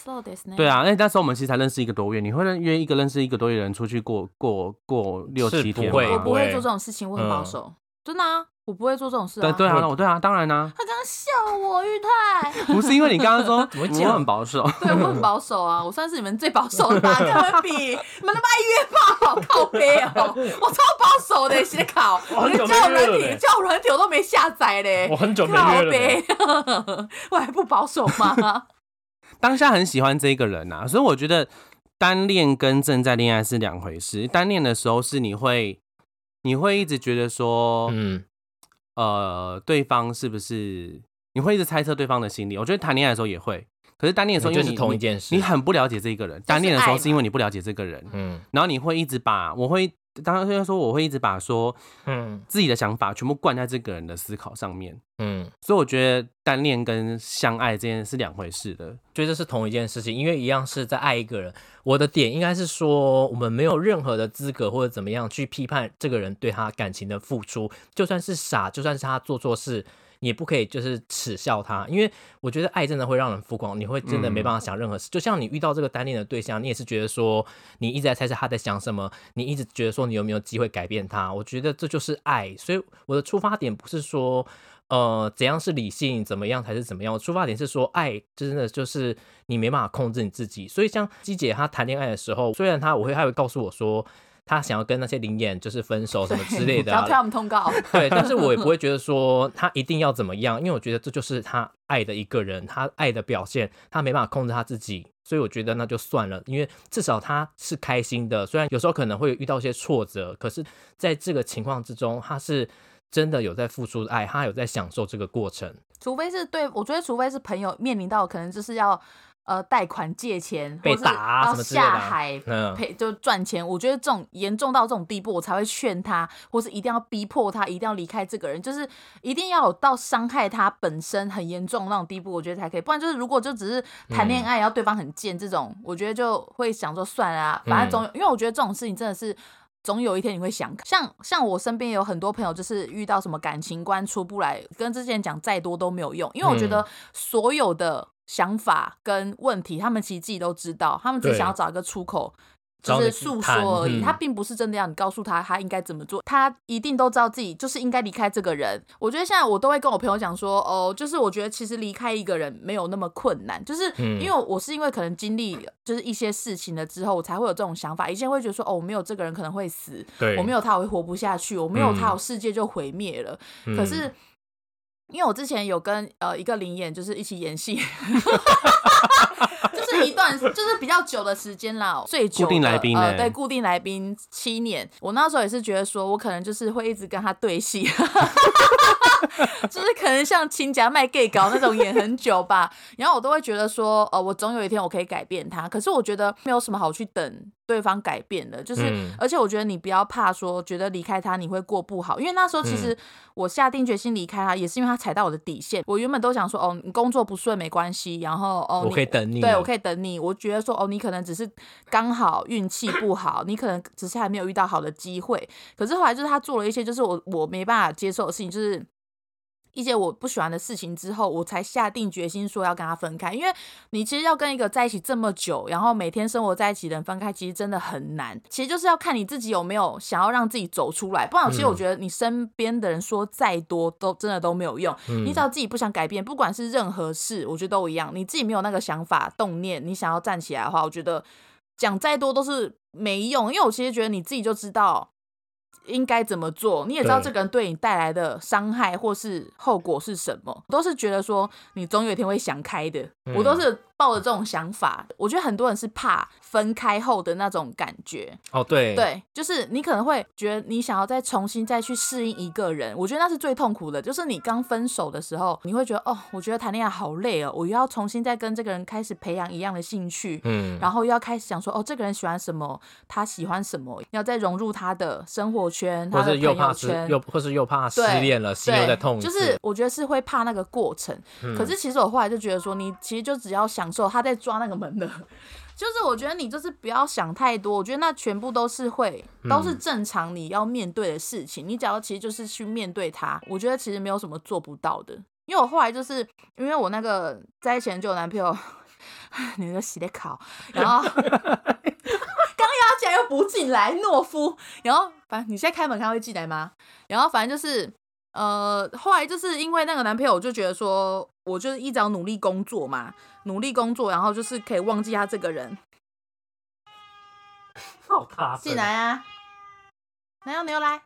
Speaker 3: 对啊，因为那时候我们其实才认识一个多月，你会认约一个认识一个多月的人出去过过过六七天
Speaker 2: 不会
Speaker 3: 吗
Speaker 1: 我不会
Speaker 2: 会
Speaker 1: 做这种事情，我很保
Speaker 2: 嗯
Speaker 1: 守，真的啊，我不会做这种事啊。
Speaker 3: 对对啊，
Speaker 2: 我
Speaker 3: 我对啊，当然啦、
Speaker 1: 他刚刚笑我，玉泰，
Speaker 3: 不是因为你刚刚说 我很保守，
Speaker 1: 对我很保守啊，我算是你们最保守的吧，跟 你们比，你们他妈一约炮，靠背哦，我超保守的，写考，我连
Speaker 2: 很久没
Speaker 1: 交友软体、
Speaker 2: 约了嘞。
Speaker 1: 交友软体我都没下载嘞，
Speaker 2: 我很久没
Speaker 1: 靠
Speaker 2: 约了
Speaker 1: 我还不保守吗？
Speaker 3: 当下很喜欢这个人呐、所以我觉得单恋跟正在恋爱是两回事。单恋的时候是你会你会一直觉得说，
Speaker 2: 嗯，
Speaker 3: 呃，对方是不是你会一直猜测对方的心理？我觉得谈恋爱的时候也会，可是单恋的时候因
Speaker 2: 就是
Speaker 3: 为你
Speaker 2: 同一件事
Speaker 3: 你，你很不了解这个人。单恋的时候是因为你不了解这个人，
Speaker 2: 嗯
Speaker 3: 然后你会一直把我会。当然，说我会一直把说
Speaker 2: 嗯
Speaker 3: 自己的想法全部灌在这个人的思考上面，
Speaker 2: 嗯，
Speaker 3: 所以我觉得单恋跟相爱这件是两回事的。
Speaker 2: 觉得是同一件事情，因为一样是在爱一个人。我的点应该是说，我们没有任何的资格或者怎么样去批判这个人对他感情的付出，就算是傻，就算是他做错事。你也不可以就是耻笑他，因为我觉得爱真的会让人疯狂，你会真的没办法想任何事。就像你遇到这个单恋的对象，你也是觉得说你一直在猜测他在想什么，你一直觉得说你有没有机会改变他。我觉得这就是爱，所以我的出发点不是说呃怎样是理性，怎么样才是怎么样。出发点是说爱真的就是你没办法控制你自己。所以像鸡姐她谈恋爱的时候，虽然她我会她会告诉我说。她想要跟那些灵眼就是分手什么之类的、啊，
Speaker 1: 不要推他们通告。
Speaker 2: 对，但是我也不会觉得说他一定要怎么样，因为我觉得这就是他爱的一个人，他爱的表现，他没办法控制他自己，所以我觉得那就算了，因为至少他是开心的，虽然有时候可能会遇到一些挫折，可是在这个情况之中，他是真的有在付出爱，他有在享受这个过程。
Speaker 1: 除非是对我觉得，除非是朋友面临到可能就是要呃贷款借钱，或是
Speaker 2: 被打啊
Speaker 1: 要
Speaker 2: 什么之类的啊
Speaker 1: 下海
Speaker 2: 嗯
Speaker 1: 赔就赚钱。我觉得这种严重到这种地步，我才会劝他，或是一定要逼迫他，一定要离开这个人，就是一定要有到伤害他本身很严重那种地步，我觉得才可以。不然就是如果就只是谈恋爱，然后对方很贱这种，我觉得就会想说算了、啊，反正总有，因为我觉得这种事情真的是。总有一天你会想，像像我身边有很多朋友，就是遇到什么感情观出不来，跟之前讲再多都没有用，因为我觉得所有的想法跟问题，他们其实自己都知道，他们只是想要找一个出口。就是诉说而已，
Speaker 2: 嗯
Speaker 1: 他并不是真的要你告诉他他应该怎么做，他一定都知道自己就是应该离开这个人。我觉得现在我都会跟我朋友讲说，哦，就是我觉得其实离开一个人没有那么困难，就是
Speaker 2: 嗯
Speaker 1: 因为我是因为可能经历就是一些事情了之后，我才会有这种想法。以前会觉得说，哦，我没有这个人可能会死，
Speaker 2: 对
Speaker 1: 我没有他我会活不下去，我没有他
Speaker 2: 嗯
Speaker 1: 我世界就毁灭了。
Speaker 2: 嗯
Speaker 1: 可是因为我之前有跟呃一个灵演就是一起演戏，就是一段就是比较久的时间啦，最久的
Speaker 3: 固定来宾
Speaker 1: 呃，
Speaker 3: 欸
Speaker 1: 对，固定来宾七年。我那时候也是觉得说，我可能就是会一直跟他对戏，就是可能像亲家卖 gay 搞那种演很久吧。然后我都会觉得说，呃，我总有一天我可以改变他。可是我觉得没有什么好去等对方改变了，就是、
Speaker 2: 嗯
Speaker 1: 而且我觉得你不要怕说，觉得离开他你会过不好，因为那时候其
Speaker 3: 嗯
Speaker 1: 实我下定决心离开他，也是因为他踩到我的底线。我原本都想说，哦，你工作不顺没关系，然后哦，
Speaker 2: 我可以等你
Speaker 1: 对我可以等你。我觉得说，哦，你可能只是刚好运气不好，你可能只是还没有遇到好的机会。可是后来就是他做了一些就是我我没办法接受的事情，就是。一些我不喜欢的事情之后，我才下定决心说要跟他分开。因为你其实要跟一个在一起这么久，然后每天生活在一起的人分开，其实真的很难。其实就是要看你自己有没有想要让自己走出来。不然，其实我觉得你身边的人说再多，都真的都没有用。你只要自己不想改变，不管是任何事，我觉得都一样。你自己没有那个想法、动念，你想要站起来的话，我觉得讲再多都是没用。因为我其实觉得你自己就知道应该怎么做，你也知道这个人对你带来的伤害或是后果是什么，都是觉得说你总有一天会想开的。我都是抱着这种想法。我觉得很多人是怕分开后的那种感觉，
Speaker 2: 哦，对，
Speaker 1: 对，就是你可能会觉得你想要再重新再去适应一个人，我觉得那是最痛苦的。就是你刚分手的时候，你会觉得哦，我觉得谈恋爱好累哦，我又要重新再跟这个人开始培养一样的兴趣，
Speaker 2: 嗯，
Speaker 1: 然后又要开始想说哦，这个人喜欢什么，他喜欢什么，要再融入他的生活圈，
Speaker 2: 或
Speaker 1: 他的朋
Speaker 2: 是又怕失
Speaker 1: 友圈，
Speaker 2: 又或是又怕失恋了，心又
Speaker 1: 对
Speaker 2: 在痛一次，
Speaker 1: 就是我觉得是会怕那个过程。
Speaker 2: 嗯
Speaker 1: 可是其实我后来就觉得说，你其实就只要享受他在抓那个门的，就是我觉得你就是不要想太多，我觉得那全部都是会都是正常你要面对的事情，你只要其实就是去面对它，我觉得其实没有什么做不到的。因为我后来就是因为我那个在前就有男朋友，你就洗的考，然后 刚压起来又不进来，懦夫。然后反正你现在开门他会进来吗？然后反正就是呃，后来就是因为那个男朋友，我就觉得说，我就是一直要努力工作嘛，努力工作，然后就是可以忘记他这个人。
Speaker 2: 好大声
Speaker 1: 进来啊，没有，没有来。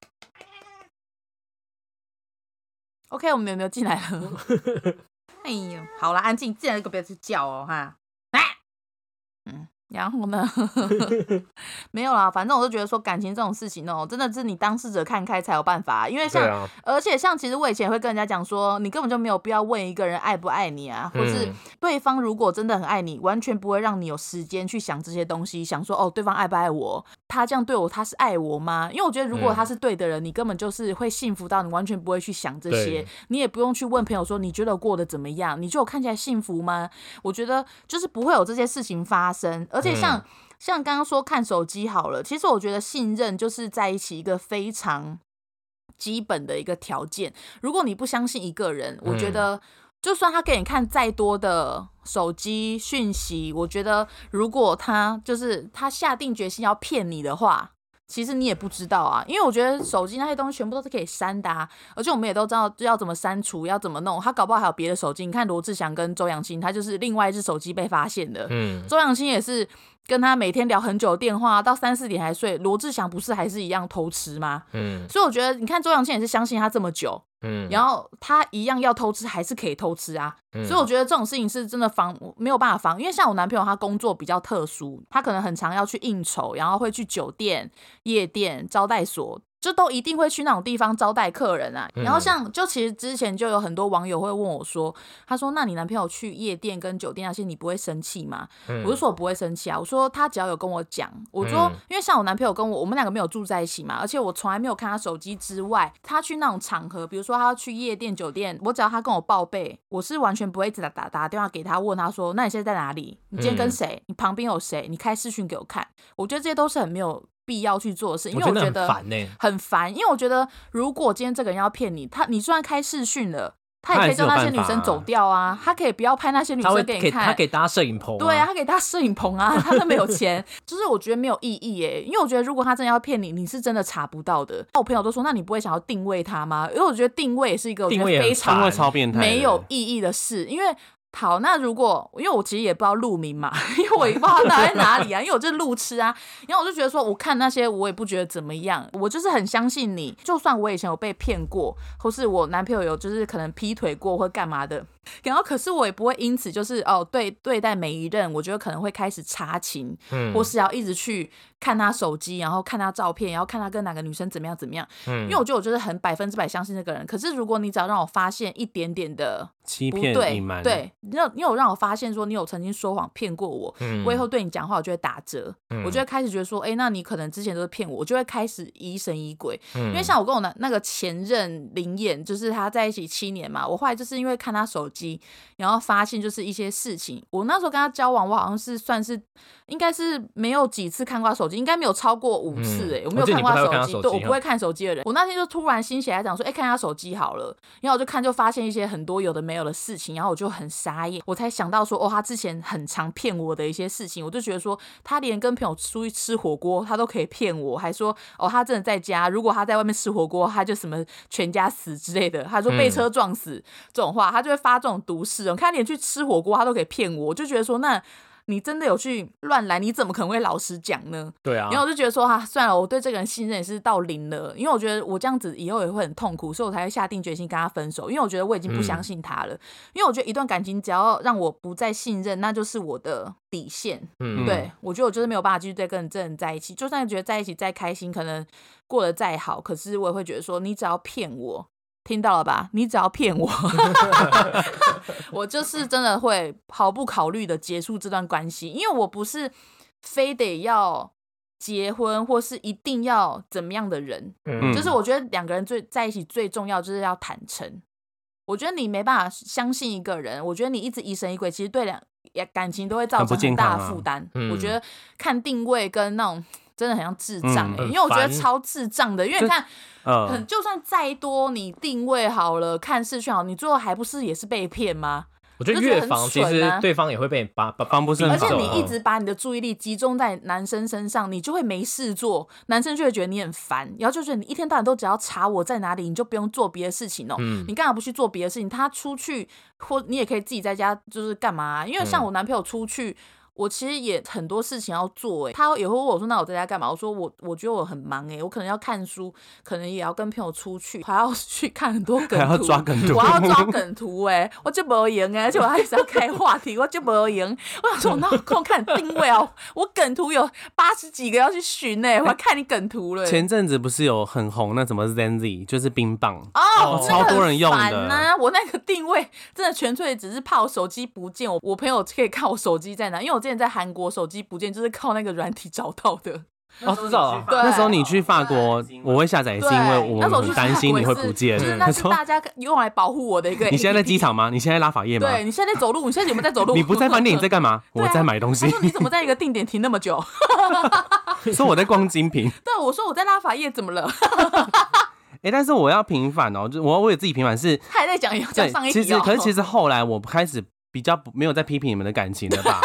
Speaker 1: OK，我们有没有进来了？哎呦，好了，安静，进来就不要去叫哦，哈。然后呢？没有啦，反正我就觉得说感情这种事情哦，真的是你当事者看开才有办法，因为像
Speaker 2: 啊，
Speaker 1: 而且像其实我以前也会跟人家讲说，你根本就没有必要问一个人爱不爱你啊，或是
Speaker 2: 嗯。
Speaker 1: 对方如果真的很爱你，完全不会让你有时间去想这些东西，想说哦，对方爱不爱我，他这样对我，他是爱我吗？因为我觉得如果
Speaker 2: 嗯。
Speaker 1: 他是对的人，你根本就是会幸福到你完全不会去想这些，你也不用去问朋友说你觉得过得怎么样，你觉得我看起来幸福吗？我觉得就是不会有这些事情发生，而且像。
Speaker 2: 嗯
Speaker 1: 像刚刚说看手机好了，其实我觉得信任就是在一起一个非常基本的一个条件。如果你不相信一个人，我觉
Speaker 2: 嗯
Speaker 1: 得就算他给你看再多的手机讯息，我觉得如果他就是他下定决心要骗你的话。其实你也不知道啊，因为我觉得手机那些东西全部都是可以删的啊，而且我们也都知道要怎么删除，要怎么弄。他搞不好还有别的手机，你看罗志祥跟周扬青，他就是另外一只手机被发现的。
Speaker 2: 嗯，
Speaker 1: 周扬青也是跟他每天聊很久的电话，到三四点还睡。罗志祥不是还是一样偷吃吗？
Speaker 2: 嗯
Speaker 1: 所以我觉得，你看周扬青也是相信他这么久，
Speaker 2: 嗯，
Speaker 1: 然后他一样要偷吃，还是可以偷吃啊。
Speaker 2: 嗯
Speaker 1: 所以我觉得这种事情是真的防没有办法防，因为像我男朋友他工作比较特殊，他可能很常要去应酬，然后会去酒店、夜店、招待所。就都一定会去那种地方招待客人啊，
Speaker 2: 嗯
Speaker 1: 然后像就其实之前就有很多网友会问我说，他说那你男朋友去夜店跟酒店那些，你不会生气吗？
Speaker 2: 嗯
Speaker 1: 我就说我不会生气啊，我说他只要有跟我讲，我说、
Speaker 2: 嗯
Speaker 1: 因为像我男朋友跟我，我们两个没有住在一起嘛，而且我从来没有看他手机之外，他去那种场合，比如说他要去夜店、酒店，我只要他跟我报备，我是完全不会打打打电话给他，问他说，那你现在在哪里？你今天跟
Speaker 2: 嗯
Speaker 1: 谁？你旁边有谁？你开视讯给我看。我觉得这些都是很没有必要去做的事，因
Speaker 2: 我觉得很
Speaker 1: 为我觉得
Speaker 2: 烦呢。
Speaker 1: 很烦，因为我觉得如果今天这个人要骗你，他你虽然开视讯了，他也可以叫那些女生走掉啊，他可以不要拍那些女生给你看，
Speaker 2: 给他给搭摄影棚，
Speaker 1: 对啊，，他给搭摄影棚啊，他都没有钱，就是我觉得没有意义耶。因为我觉得如果他真的要骗你，你是真的查不到的。我朋友都说，那你不会想要定位他吗？因为我觉得定位也是一个非常
Speaker 3: 超变态，
Speaker 1: 没有意义的事，因为。好，那如果因为我其实也不知道路名嘛，因为我也不知道他在哪里啊，因为我就是路痴啊，然后我就觉得说，我看那些我也不觉得怎么样，我就是很相信你，就算我以前有被骗过，或是我男朋友有就是可能劈腿过或干嘛的，然后可是我也不会因此就是哦对对待每一任，我觉得可能会开始查情，
Speaker 2: 嗯。
Speaker 1: 或是要一直去看他手机，然后看他照片，然后看他跟哪个女生怎么样怎么样，
Speaker 2: 嗯。
Speaker 1: 因为我觉得我就是很百分之百相信那个人，可是如果你只要让我发现一点点的
Speaker 3: 欺骗
Speaker 1: 不对
Speaker 3: 隐瞒，，
Speaker 1: 对，你有你有让我发现说你有曾经说谎骗过我，
Speaker 2: 嗯。
Speaker 1: 我以后对你讲话我就会打折，
Speaker 2: 嗯。
Speaker 1: 我就会开始觉得说，哎、那你可能之前都是骗我，我就会开始疑神疑鬼。
Speaker 2: 因
Speaker 1: 因为像我跟我那那个前任林燕，就是他在一起七年嘛，我后来就是因为看他手机，然后发现就是一些事情。我那时候跟他交往，我好像是算是应该是没有几次看过他手机，应该没有超过五次
Speaker 2: 嗯
Speaker 1: 哎、我没有看过
Speaker 2: 他
Speaker 1: 手机，对我不会看手机的人。我那天就突然心血来潮说，哎、看他手机好了，然后我就看就发现一些很多有的没有的事情，然后我就很傻眼，我才想到说，哦，他之前很常骗我的一些事情，我就觉得说，他连跟朋友出去吃火锅，他都可以骗我，还说哦，他真的在家，如果他在外面吃火锅，他就什么全家死之类的，他说被车撞死、这种话，他就会发这种毒誓哦。你看，连去吃火锅他都可以骗我，我就觉得说，那你真的有去乱来，你怎么可能会老实讲呢？
Speaker 2: 对啊
Speaker 1: 然，后我就觉得说，啊、算了，我对这个人信任也是到零了，因为我觉得我这样子以后也会很痛苦，所以我才会下定决心跟他分手，因为我觉得我已经不相信他了，因为我觉得一段感情只要让我不再信任，那就是我的底线。
Speaker 2: 嗯
Speaker 1: 对我觉得我就是没有办法继续再跟这人在一起，就算觉得在一起再开心，可能过得再好，可是我也会觉得说，你只要骗我。听到了吧？你只要骗我，我就是真的会毫不考虑的结束这段关系，因为我不是非得要结婚或是一定要怎么样的人，
Speaker 2: 嗯
Speaker 1: 就是我觉得两个人最在一起最重要就是要坦诚。我觉得你没办法相信一个人，我觉得你一直疑神疑鬼，其实对两也感情都会造成很大负担。
Speaker 2: 嗯
Speaker 1: 我觉得看定位跟那种真的很像智障、欸
Speaker 3: 嗯
Speaker 1: 因为我觉得超智障的，因为你看，
Speaker 3: 呃
Speaker 1: 很，就算再多你定位好了，看视讯好，你最后还不是也是被骗吗？
Speaker 2: 我觉得越防其实
Speaker 1: 蠢啊
Speaker 2: 对方也会被把把
Speaker 3: 防不胜
Speaker 1: 而且你一直把你的注意力集中在男生身上，你就会没事做，男生就会觉得你很烦，然后就觉得你一天到晚都只要查我在哪里，你就不用做别的事情哦。
Speaker 2: 嗯
Speaker 1: 你干嘛不去做别的事情？他出去或你也可以自己在家，就是干嘛啊、因为像
Speaker 2: 嗯
Speaker 1: 我男朋友出去。我其实也很多事情要做、欸，他也会问我说：“那我在家干嘛？”我说：“我我觉得我很忙、欸，我可能要看书，可能也要跟朋友出去，还要 去看很多梗图，
Speaker 3: 还要抓梗图
Speaker 1: 我要抓梗图、欸，我就没赢哎，而且我还一直要开话题，我就没赢。我想说，我哪有空看定位哦？我梗图有八十几个要去寻呢、我还看你梗图了、欸。
Speaker 3: 前阵子不是有很红那什么 Zenzi，就是冰棒，
Speaker 1: 哦，
Speaker 3: 超多人用
Speaker 1: 烦呐、我那个定位真的纯粹只是怕我手机不见，我我朋友可以看我手机在哪，因为我之前在韩国手机不见就是靠那个软体找到的。
Speaker 2: 哦，知道了，
Speaker 1: 对
Speaker 3: 那时候你去法国，我会下载，是
Speaker 1: 对，
Speaker 3: 因为我很担心你会不见。
Speaker 1: 就是那是
Speaker 3: 说
Speaker 1: 大家用来保护我的一个。
Speaker 3: 你现在在机？场吗？你现在拉法叶吗？
Speaker 1: 对你现在在走路，你现在有没有在走路？
Speaker 3: 你不在饭店，你在干嘛？我在买东西
Speaker 1: 他。说你怎么在一个定点停那么久？
Speaker 3: 说我在逛精品。
Speaker 1: 对，我说我在拉法叶，怎么了？
Speaker 3: 哎，但是我要平反哦，就我我也自己平反是，
Speaker 1: 他还在讲讲
Speaker 3: 对
Speaker 1: 上一，集哦。
Speaker 3: 其实可是其实后来我开始比较不没有在批评你们的感情了吧？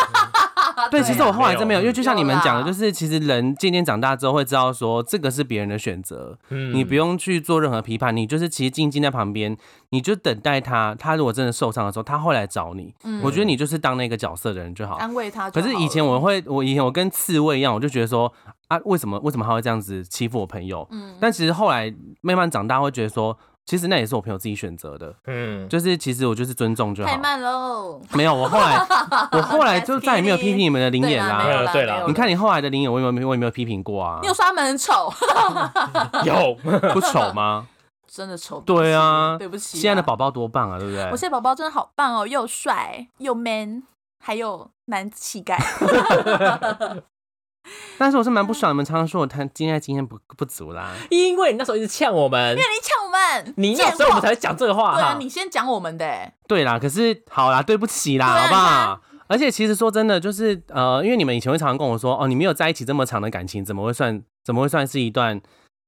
Speaker 3: 对，其实我后来真没有，因为就像你们讲的，就是其实人渐渐长大之后会知道说这个是别人的选择，
Speaker 2: 嗯
Speaker 3: 你不用去做任何批判，你就是其实静静在旁边，你就等待他，他如果真的受伤的时候，他会来找你。
Speaker 1: 嗯
Speaker 3: 我觉得你就是当那个角色的人就好。
Speaker 1: 安慰他。
Speaker 3: 可是以前我会，我以前我跟刺猬一样，我就觉得说啊，为什么为什么他会这样子欺负我朋友？
Speaker 1: 嗯
Speaker 3: 但其实后来慢慢长大，会觉得说，其实那也是我朋友自己选择的，
Speaker 2: 嗯，
Speaker 3: 就是其实我就是尊重就好
Speaker 1: 太。慢喽。
Speaker 3: 没有，我后来 我后来就再也没有批评你们的灵眼
Speaker 1: 啦
Speaker 2: 对
Speaker 1: 了
Speaker 3: 你看你后来的灵眼，我有没有我有没有批评过啊
Speaker 1: 你？有说他们很丑，
Speaker 2: 有，
Speaker 3: 不丑吗？
Speaker 1: 真的丑。
Speaker 3: 对啊
Speaker 1: 对不起啊。
Speaker 3: 现在的宝宝多棒啊，对不对
Speaker 1: 我？现在宝宝真的好棒哦，又帅又 man，还有男子气概。
Speaker 3: 但是我是蛮不爽，你们常常说我谈今天经验不不足啦。
Speaker 2: 因为你那时候一直呛我们，因为
Speaker 1: 你呛我们，
Speaker 2: 你那时候我们才会讲这个话
Speaker 1: 对啊，你先讲我们的欸，
Speaker 3: 对啦，可是好啦，对不起啦，
Speaker 1: 啊
Speaker 3: 好不好？而且其实说真的，就是呃，因为你们以前会常常跟我说，哦，你没有在一起这么长的感情，怎么会算怎么会算是一段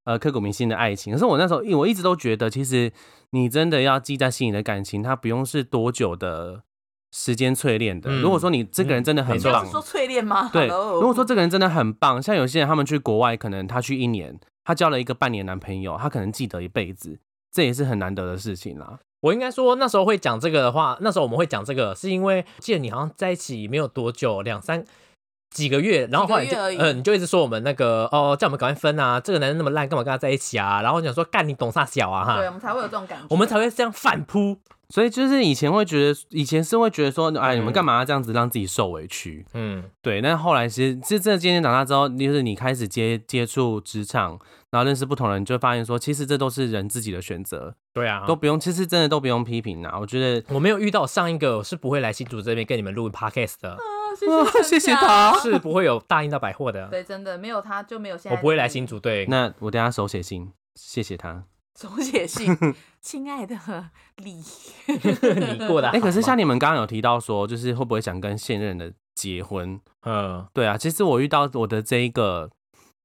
Speaker 3: 呃刻骨铭心的爱情？可是我那时候我一直都觉得，其实你真的要记在心里的感情，它不用是多久的时间淬炼的。
Speaker 2: 嗯
Speaker 3: 如果说你这个人真的很棒
Speaker 1: 说淬炼吗？
Speaker 3: 对，如果说这个人真的很棒，像有些人他们去国外，可能他去一年，他交了一个半年男朋友，他可能记得一辈子，这也是很难得的事情啦。
Speaker 2: 我应该说那时候会讲这个的话，那时候我们会讲这个，是因为记得你好像在一起没有多久，两三几个月，然后后来就
Speaker 1: 几个而已
Speaker 2: 呃，你就一直说我们那个哦，叫我们赶快分啊，这个男人那么烂，干嘛跟他在一起啊？然后我想说干你懂啥小啊哈对，
Speaker 1: 我们才会有这种感觉。
Speaker 2: 我们才会这样反扑。
Speaker 3: 所以就是以前会觉得，以前是会觉得说，哎，你们
Speaker 2: 嗯
Speaker 3: 干嘛要这样子让自己受委屈？
Speaker 2: 嗯，
Speaker 3: 对，但后来其实其实真的渐渐长大之后，就是你开始接接触职场，然后认识不同人，就会发现说，其实这都是人自己的选择，
Speaker 2: 对啊，
Speaker 3: 都不用，其实真的都不用批评啊。我觉得
Speaker 2: 我没有遇到上一个是不会来新竹这边跟你们录 podcast 的，
Speaker 1: 啊谢谢
Speaker 3: 谢谢他
Speaker 2: 是不会有大英到百货的，
Speaker 1: 对，真的没有他就没有现在。
Speaker 2: 我不会来新竹。对，
Speaker 3: 那我等下手写信，谢谢他。
Speaker 1: 手写信，亲爱的李，
Speaker 2: 你过的
Speaker 3: 哎、可是像你们刚刚有提到说，就是会不会想跟现任的结婚？
Speaker 2: 嗯
Speaker 3: 对啊，其实我遇到我的这一个，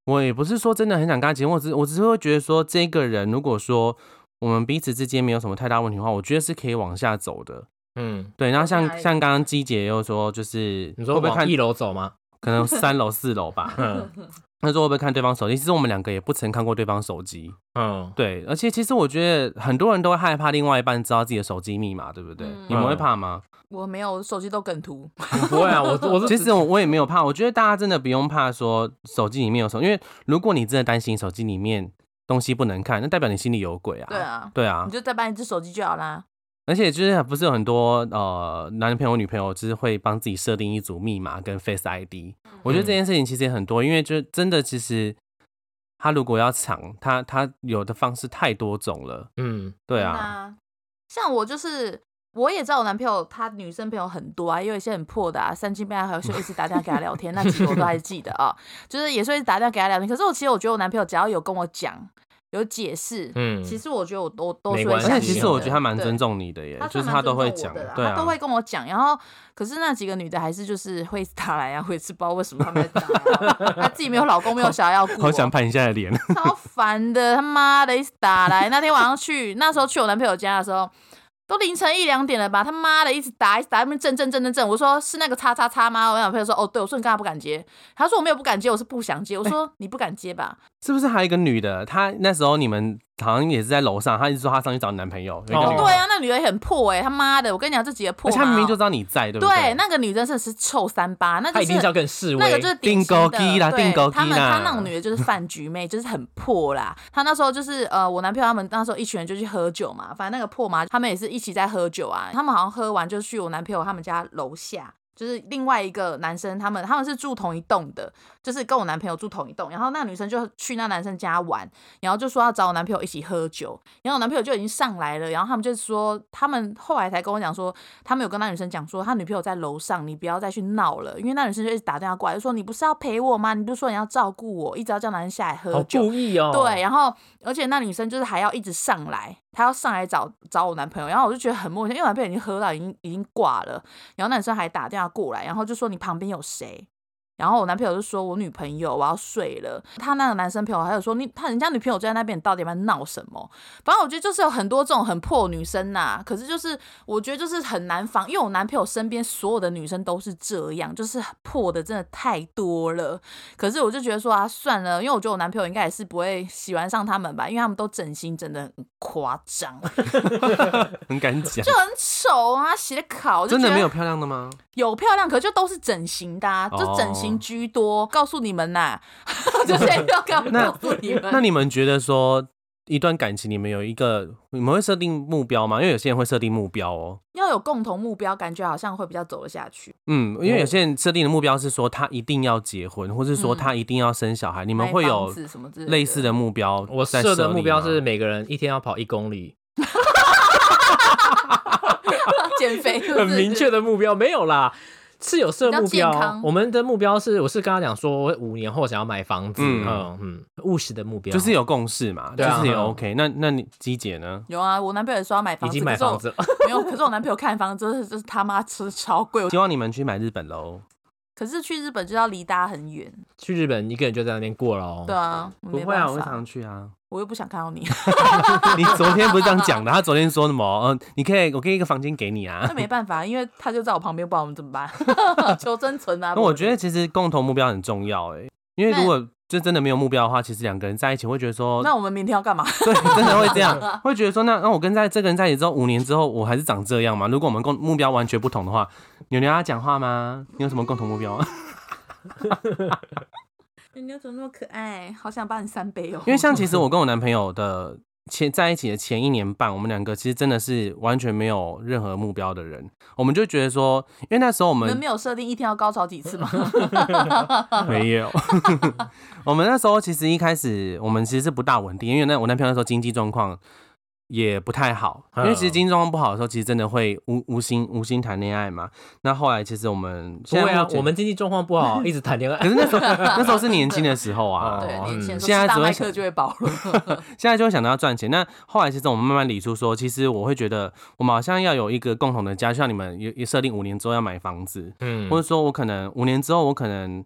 Speaker 3: 我也不是说真的很想跟他结婚，我只我只是会觉得说，这个人如果说我们彼此之间没有什么太大问题的话，我觉得是可以往下走的。
Speaker 2: 嗯，
Speaker 3: 对，然后像像刚刚姬姐又说，就是
Speaker 2: 你说
Speaker 3: 会不会看
Speaker 2: 一楼走吗？
Speaker 3: 可能三楼四楼吧？
Speaker 2: 嗯
Speaker 3: 他说会不会看对方手机？其实我们两个也不曾看过对方手机。
Speaker 2: 嗯，
Speaker 3: 对，而且其实我觉得很多人都会害怕另外一半知道自己的手机密码，对不对？
Speaker 1: 嗯
Speaker 3: 你们会怕吗？
Speaker 1: 我没有，我手机都梗图。
Speaker 2: 不会啊，我我是
Speaker 3: 其实我我也没有怕，我觉得大家真的不用怕说手机里面有什么，因为如果你真的担心手机里面东西不能看，那代表你心里有鬼啊。
Speaker 1: 对，啊，
Speaker 3: 对啊
Speaker 1: 你，就再办一只手机就好啦。
Speaker 3: 而且就是不是有很多呃男朋友女朋友就是会帮自己设定一组密码跟 Face ID，我觉得这件事情其实也很多，因为就真的其实他如果要抢，他他有的方式太多种了。
Speaker 2: 嗯
Speaker 3: 对啊，
Speaker 1: 像我就是。我也知道我男朋友他女生朋友很多啊，也有一些很破的啊，三更半夜还有一直打电话给他聊天，那几个我都还记得啊，就是也是会一直打电话给他聊天。可是我其实我觉得我男朋友只要有跟我讲，有解释，
Speaker 2: 嗯，
Speaker 1: 其实我觉得我都都是会相
Speaker 3: 其实我觉得他蛮尊重你的耶，就是他都会讲对啊，
Speaker 1: 他都会跟我讲。然后，可是那几个女的还是就是会打来啊，我也是不知道为什么他们在打、啊，她自己没有老公，没有小孩要顾、
Speaker 3: 好想，拍你现在的脸。
Speaker 1: 超烦的，他妈的一直打来。那天晚上去，那时候去我男朋友家的时候。都凌晨一两点了吧？他妈的，一直打，一直打，那边震震震震震。我说是那个叉叉叉吗？我男朋友说哦，对。我说你干嘛不敢接？他说我没有不敢接，我是不想接。我说你不敢接吧？
Speaker 3: 是不是还有一个女的？她那时候你们好像也是在楼上，她一直说她上去找男朋友。
Speaker 2: 哦
Speaker 1: 对啊，那女的也很破哎、他妈的！我跟你讲，这几个破
Speaker 3: 而且
Speaker 1: 嘛哦，
Speaker 3: 她明明就知道你在，对不
Speaker 1: 对，
Speaker 3: 对？
Speaker 1: 那个女的真的是臭三八，那就是
Speaker 2: 他一定是要跟示威
Speaker 1: 那个就是
Speaker 3: 订购
Speaker 1: 的
Speaker 3: 机啦
Speaker 1: 对
Speaker 3: 订购机
Speaker 1: 他们
Speaker 3: 啦
Speaker 1: 他那种女的就是饭局妹，就是很破啦。她那时候就是呃，我男朋友他们那时候一群人就去喝酒嘛，反正那个破嘛，他们也是一起在喝酒啊。他们好像喝完就去我男朋友他们家楼下。就是另外一个男生，他们他们是住同一栋的，就是跟我男朋友住同一栋。然后那女生就去那男生家玩，然后就说要找我男朋友一起喝酒。然后我男朋友就已经上来了，然后他们就说，他们后来才跟我讲说，他们有跟那女生讲说，他女朋友在楼上，你不要再去闹了，因为那女生就一直打电话过来，就说你不是要陪我吗？你不是说你要照顾我，一直要叫男生下来喝
Speaker 2: 好
Speaker 1: 酒。
Speaker 2: 故意哦，
Speaker 1: 对，，然后而且那女生就是还要一直上来，她要上来找找我男朋友，然后我就觉得很陌生，因为我男朋友已经喝到已经已经挂了，然后男生还打电话过来，然后就说你旁边有谁？然后我男朋友就说我女朋友我要睡了，他那个男生朋友还有说你他人家女朋友就在那边，你到底在闹什么？反正我觉得就是有很多这种很破女生呐、可是就是我觉得就是很难防，因为我男朋友身边所有的女生都是这样，就是破的真的太多了。可是我就觉得说啊，算了，因为我觉得我男朋友应该也是不会喜欢上他们吧，因为他们都整形整的很夸张，
Speaker 3: 很敢讲
Speaker 1: 就，很丑啊，写的考
Speaker 3: 真的没有漂亮的吗？
Speaker 1: 有漂亮，可就都是整形的、啊，就整形
Speaker 3: 哦
Speaker 1: 居多。告诉你们呐、就是要告诉你们，
Speaker 3: 那你们觉得说一段感情，你们有一个你们会设定目标吗？因为有些人会设定目标哦。
Speaker 1: 要有共同目标，感觉好像会比较走得下去。
Speaker 3: 嗯，因为有些人设定的目标是说他一定要结婚，或是说
Speaker 1: 嗯
Speaker 3: 他一定要生小孩，你们会有
Speaker 1: 什么类
Speaker 3: 类似的目标
Speaker 2: 我
Speaker 3: 在
Speaker 2: 设的目标是每个人一天要跑一公里，
Speaker 1: 减肥，是是
Speaker 2: 很明确的目标没有啦。是有设目标，我们的目标是，我是跟他讲说，我五年后想要买房子，
Speaker 3: 嗯。
Speaker 2: 嗯嗯，务实的目标，
Speaker 3: 就是有共识嘛，
Speaker 2: 对啊。
Speaker 3: 就是也
Speaker 2: 嗯。
Speaker 3: OK。那那你姬姐呢？
Speaker 1: 有啊，我男朋友也说要买房子，
Speaker 2: 经买房子了，
Speaker 1: 没有，可是我男朋友看房子真的是他妈吃超贵，
Speaker 3: 希望你们去买日本楼。
Speaker 1: 可是去日本就要离大家很远。
Speaker 2: 去日本一个人就在那边过了哦。
Speaker 1: 对啊，
Speaker 3: 不会啊，我常去啊。
Speaker 1: 我又不想看到你，
Speaker 3: 你昨天不是这样讲的？他昨天说什么？嗯、你可以，我可以一个房间给你啊
Speaker 1: 那。没办法，因为他就在我旁边，不知道我们怎么办，求生存啊。
Speaker 3: 那我觉得其实共同目标很重要、哎，因为如果就真的没有目标的话，其实两个人在一起会觉得说，
Speaker 1: 那我们明天要干嘛？
Speaker 3: 对，真的会这样，会觉得说，那那我跟在这个人在一起之后，五年之后我还是长这样吗？如果我们共目标完全不同的话，牛牛要讲话吗？你有什么共同目标？
Speaker 1: 牛牛怎么那么可爱？好想帮你三杯哦。
Speaker 3: 因为像其实我跟我男朋友的前在一起的前一年半，我们两个其实真的是完全没有任何目标的人，我们就觉得说，因为那时候我们
Speaker 1: 你们没有设定一天要高潮几次吗？
Speaker 3: 没有，我们那时候其实一开始我们其实是不大稳定，因为那我男朋友那时候经济状况也不太好，因为其实经济状况不好的时候，其实真的会无无心无心谈恋爱嘛。那后来其实我们
Speaker 2: 不会啊，我们经济状况不好，一直谈恋爱
Speaker 3: 可。是那时候那时候是年轻的时候啊，
Speaker 2: 哦
Speaker 1: 对，年轻
Speaker 3: 现在
Speaker 1: 大麦
Speaker 3: 只会想
Speaker 1: 克就会饱了。
Speaker 3: 现在就会想到要赚钱。那后来其实我们慢慢理出说，其实我会觉得我们好像要有一个共同的家，就像你们也也设定五年之后要买房子，
Speaker 2: 嗯
Speaker 3: 或者说我可能五年之后我可能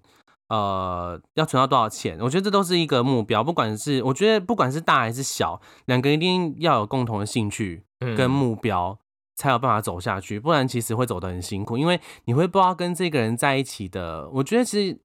Speaker 3: 呃要存到多少钱，我觉得这都是一个目标。不管是我觉得不管是大还是小，两个人一定要有共同的兴趣
Speaker 2: 嗯
Speaker 3: 跟目标。才有办法走下去，不然其实会走得很辛苦，因为你会不知道跟这个人在一起的。我觉得其实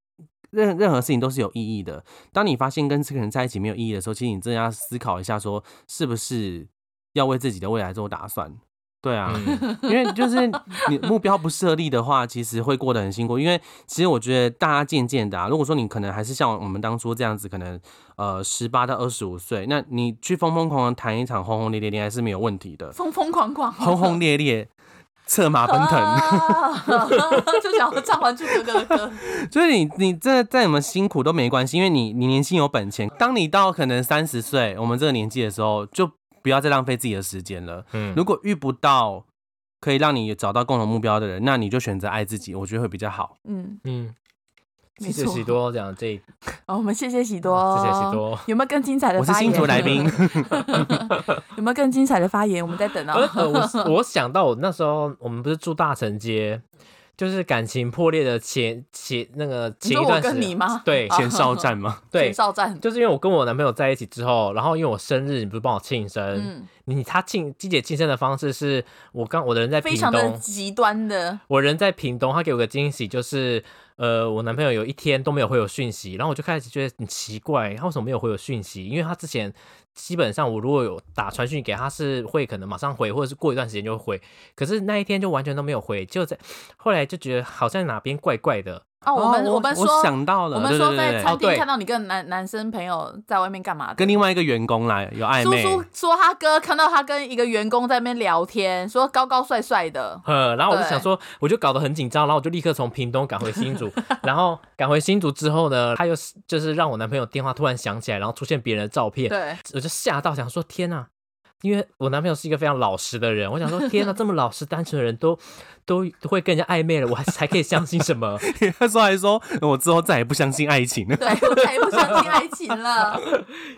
Speaker 3: 任任何事情都是有意义的。当你发现跟这个人在一起没有意义的时候，其实你真的要思考一下，说是不是要为自己的未来做打算。对啊，
Speaker 2: 嗯
Speaker 3: 因为就是你目标不设立的话，其实会过得很辛苦。因为其实我觉得大家渐渐的啊，如果说你可能还是像我们当初这样子，可能呃十八到二十五岁，那你去疯疯狂狂谈一场轰轰烈烈恋爱是没有问题的，
Speaker 1: 疯疯狂狂，
Speaker 3: 轰轰烈烈。策马奔腾，
Speaker 1: 啊 就想要唱《还珠格格》的歌。
Speaker 3: 就是你你这再怎么辛苦都没关系，因为你你年轻有本钱。当你到可能三十岁，我们这个年纪的时候，就不要再浪费自己的时间了。
Speaker 2: 嗯
Speaker 3: 如果遇不到可以让你找到共同目标的人，那你就选择爱自己，我觉得会比较好。
Speaker 1: 嗯，
Speaker 2: 嗯，谢谢喜多讲这一，
Speaker 1: 哦，我们谢谢喜多，
Speaker 2: 谢谢喜。多。
Speaker 1: 有没有更精彩的
Speaker 3: 我是？新竹来宾，
Speaker 1: 有没有更精彩的发言？我们在等
Speaker 2: 呃
Speaker 1: 哦。
Speaker 2: 呃，我我想到我那时候我们不是住大城街，就是感情破裂的前前那个前一段时
Speaker 1: 跟你吗？
Speaker 2: 对
Speaker 3: 前哨战吗？
Speaker 2: 对
Speaker 1: 前，哨站。
Speaker 2: 就是因为我跟我男朋友在一起之后，然后因为我生日，你不是帮我庆生，
Speaker 1: 嗯，
Speaker 2: 你他庆季姐庆生的方式是我刚我的人在屏
Speaker 1: 非常的
Speaker 2: 东，
Speaker 1: 极端的，
Speaker 2: 我人在屏东，他给我个惊喜，就是呃，我男朋友有一天都没有回我讯息，然后我就开始觉得很奇怪，他为什么没有回我讯息？因为他之前基本上我如果有打传讯给他，是会可能马上回，或者是过一段时间就会回，可是那一天就完全都没有回，就在后来就觉得好像哪边怪怪的，
Speaker 1: 哦，我们
Speaker 3: 哦我
Speaker 1: 们说
Speaker 3: 我想到了，
Speaker 1: 我们说在餐厅看到你跟男男生朋友在外面干嘛的？
Speaker 3: 跟另外一个员工来有暧昧，
Speaker 1: 叔叔说他哥看到他跟一个员工在那边聊天，说高高帅帅的，
Speaker 2: 呃，然后我就想说，我就搞得很紧张，然后我就立刻从屏东赶回新竹，然后赶回新竹之后呢，他又就是让我男朋友电话突然响起来，然后出现别人的照片，
Speaker 1: 对，
Speaker 2: 我就吓到，想说天呐！因为我男朋友是一个非常老实的人，我想说天呐，这么老实单纯的人都都都会跟人家暧昧了，我还 还可以相信什么？
Speaker 3: 他说还说我之后再也不相信爱情了。
Speaker 1: 对我再也不相信爱情了。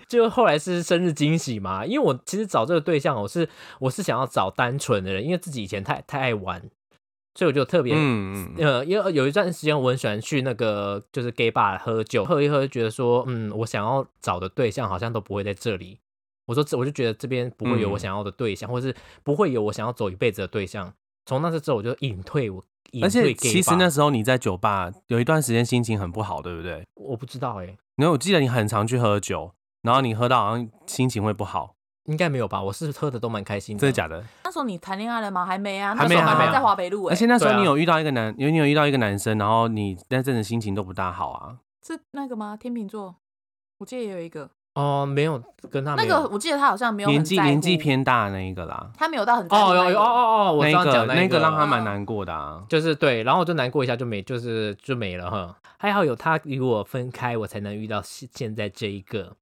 Speaker 2: 就后来是生日惊喜嘛，因为我其实找这个对象，我是我是想要找单纯的人，因为自己以前太太爱玩，所以我就特别
Speaker 3: 嗯，嗯
Speaker 2: 呃，因为有一段时间我很喜欢去那个就是 gay bar 喝酒，喝一喝就觉得说，嗯，我想要找的对象好像都不会在这里。我说这我就觉得这边不会有我
Speaker 3: 嗯
Speaker 2: 想要的对象，或是不会有我想要走一辈子的对象。从那次之后，我就隐退，我隐
Speaker 3: 而且其实那时候你在酒吧有一段时间心情很不好，对不对？
Speaker 2: 我不知道哎、
Speaker 3: 因为我记得你很常去喝酒，然后你喝到好像心情会不好，
Speaker 2: 应该没有吧？我是喝的都蛮开心的，
Speaker 3: 真的假的？
Speaker 1: 那时候你谈恋爱了吗？还没啊，
Speaker 3: 还没还没
Speaker 1: 在华北路哎、
Speaker 3: 而且那时候你有遇到一个男，因为你有遇到一个男生，然后你那阵子心情都不大好啊。
Speaker 1: 是那个吗？天秤座，我记得也有一个，
Speaker 2: 哦，没有跟他
Speaker 1: 那个我记得他好像没有
Speaker 3: 年纪年纪，偏大的那一个啦，
Speaker 1: 他没有到很
Speaker 2: 哦有有哦哦哦，我
Speaker 3: 那
Speaker 2: 知道讲
Speaker 3: 个那
Speaker 2: 个
Speaker 3: 个让他蛮
Speaker 1: 嗯
Speaker 3: 难过的啊。
Speaker 2: 就是对，然后我就难过一下，就没就是就没了哈。还好有他与我分开，我才能遇到现现在这一个。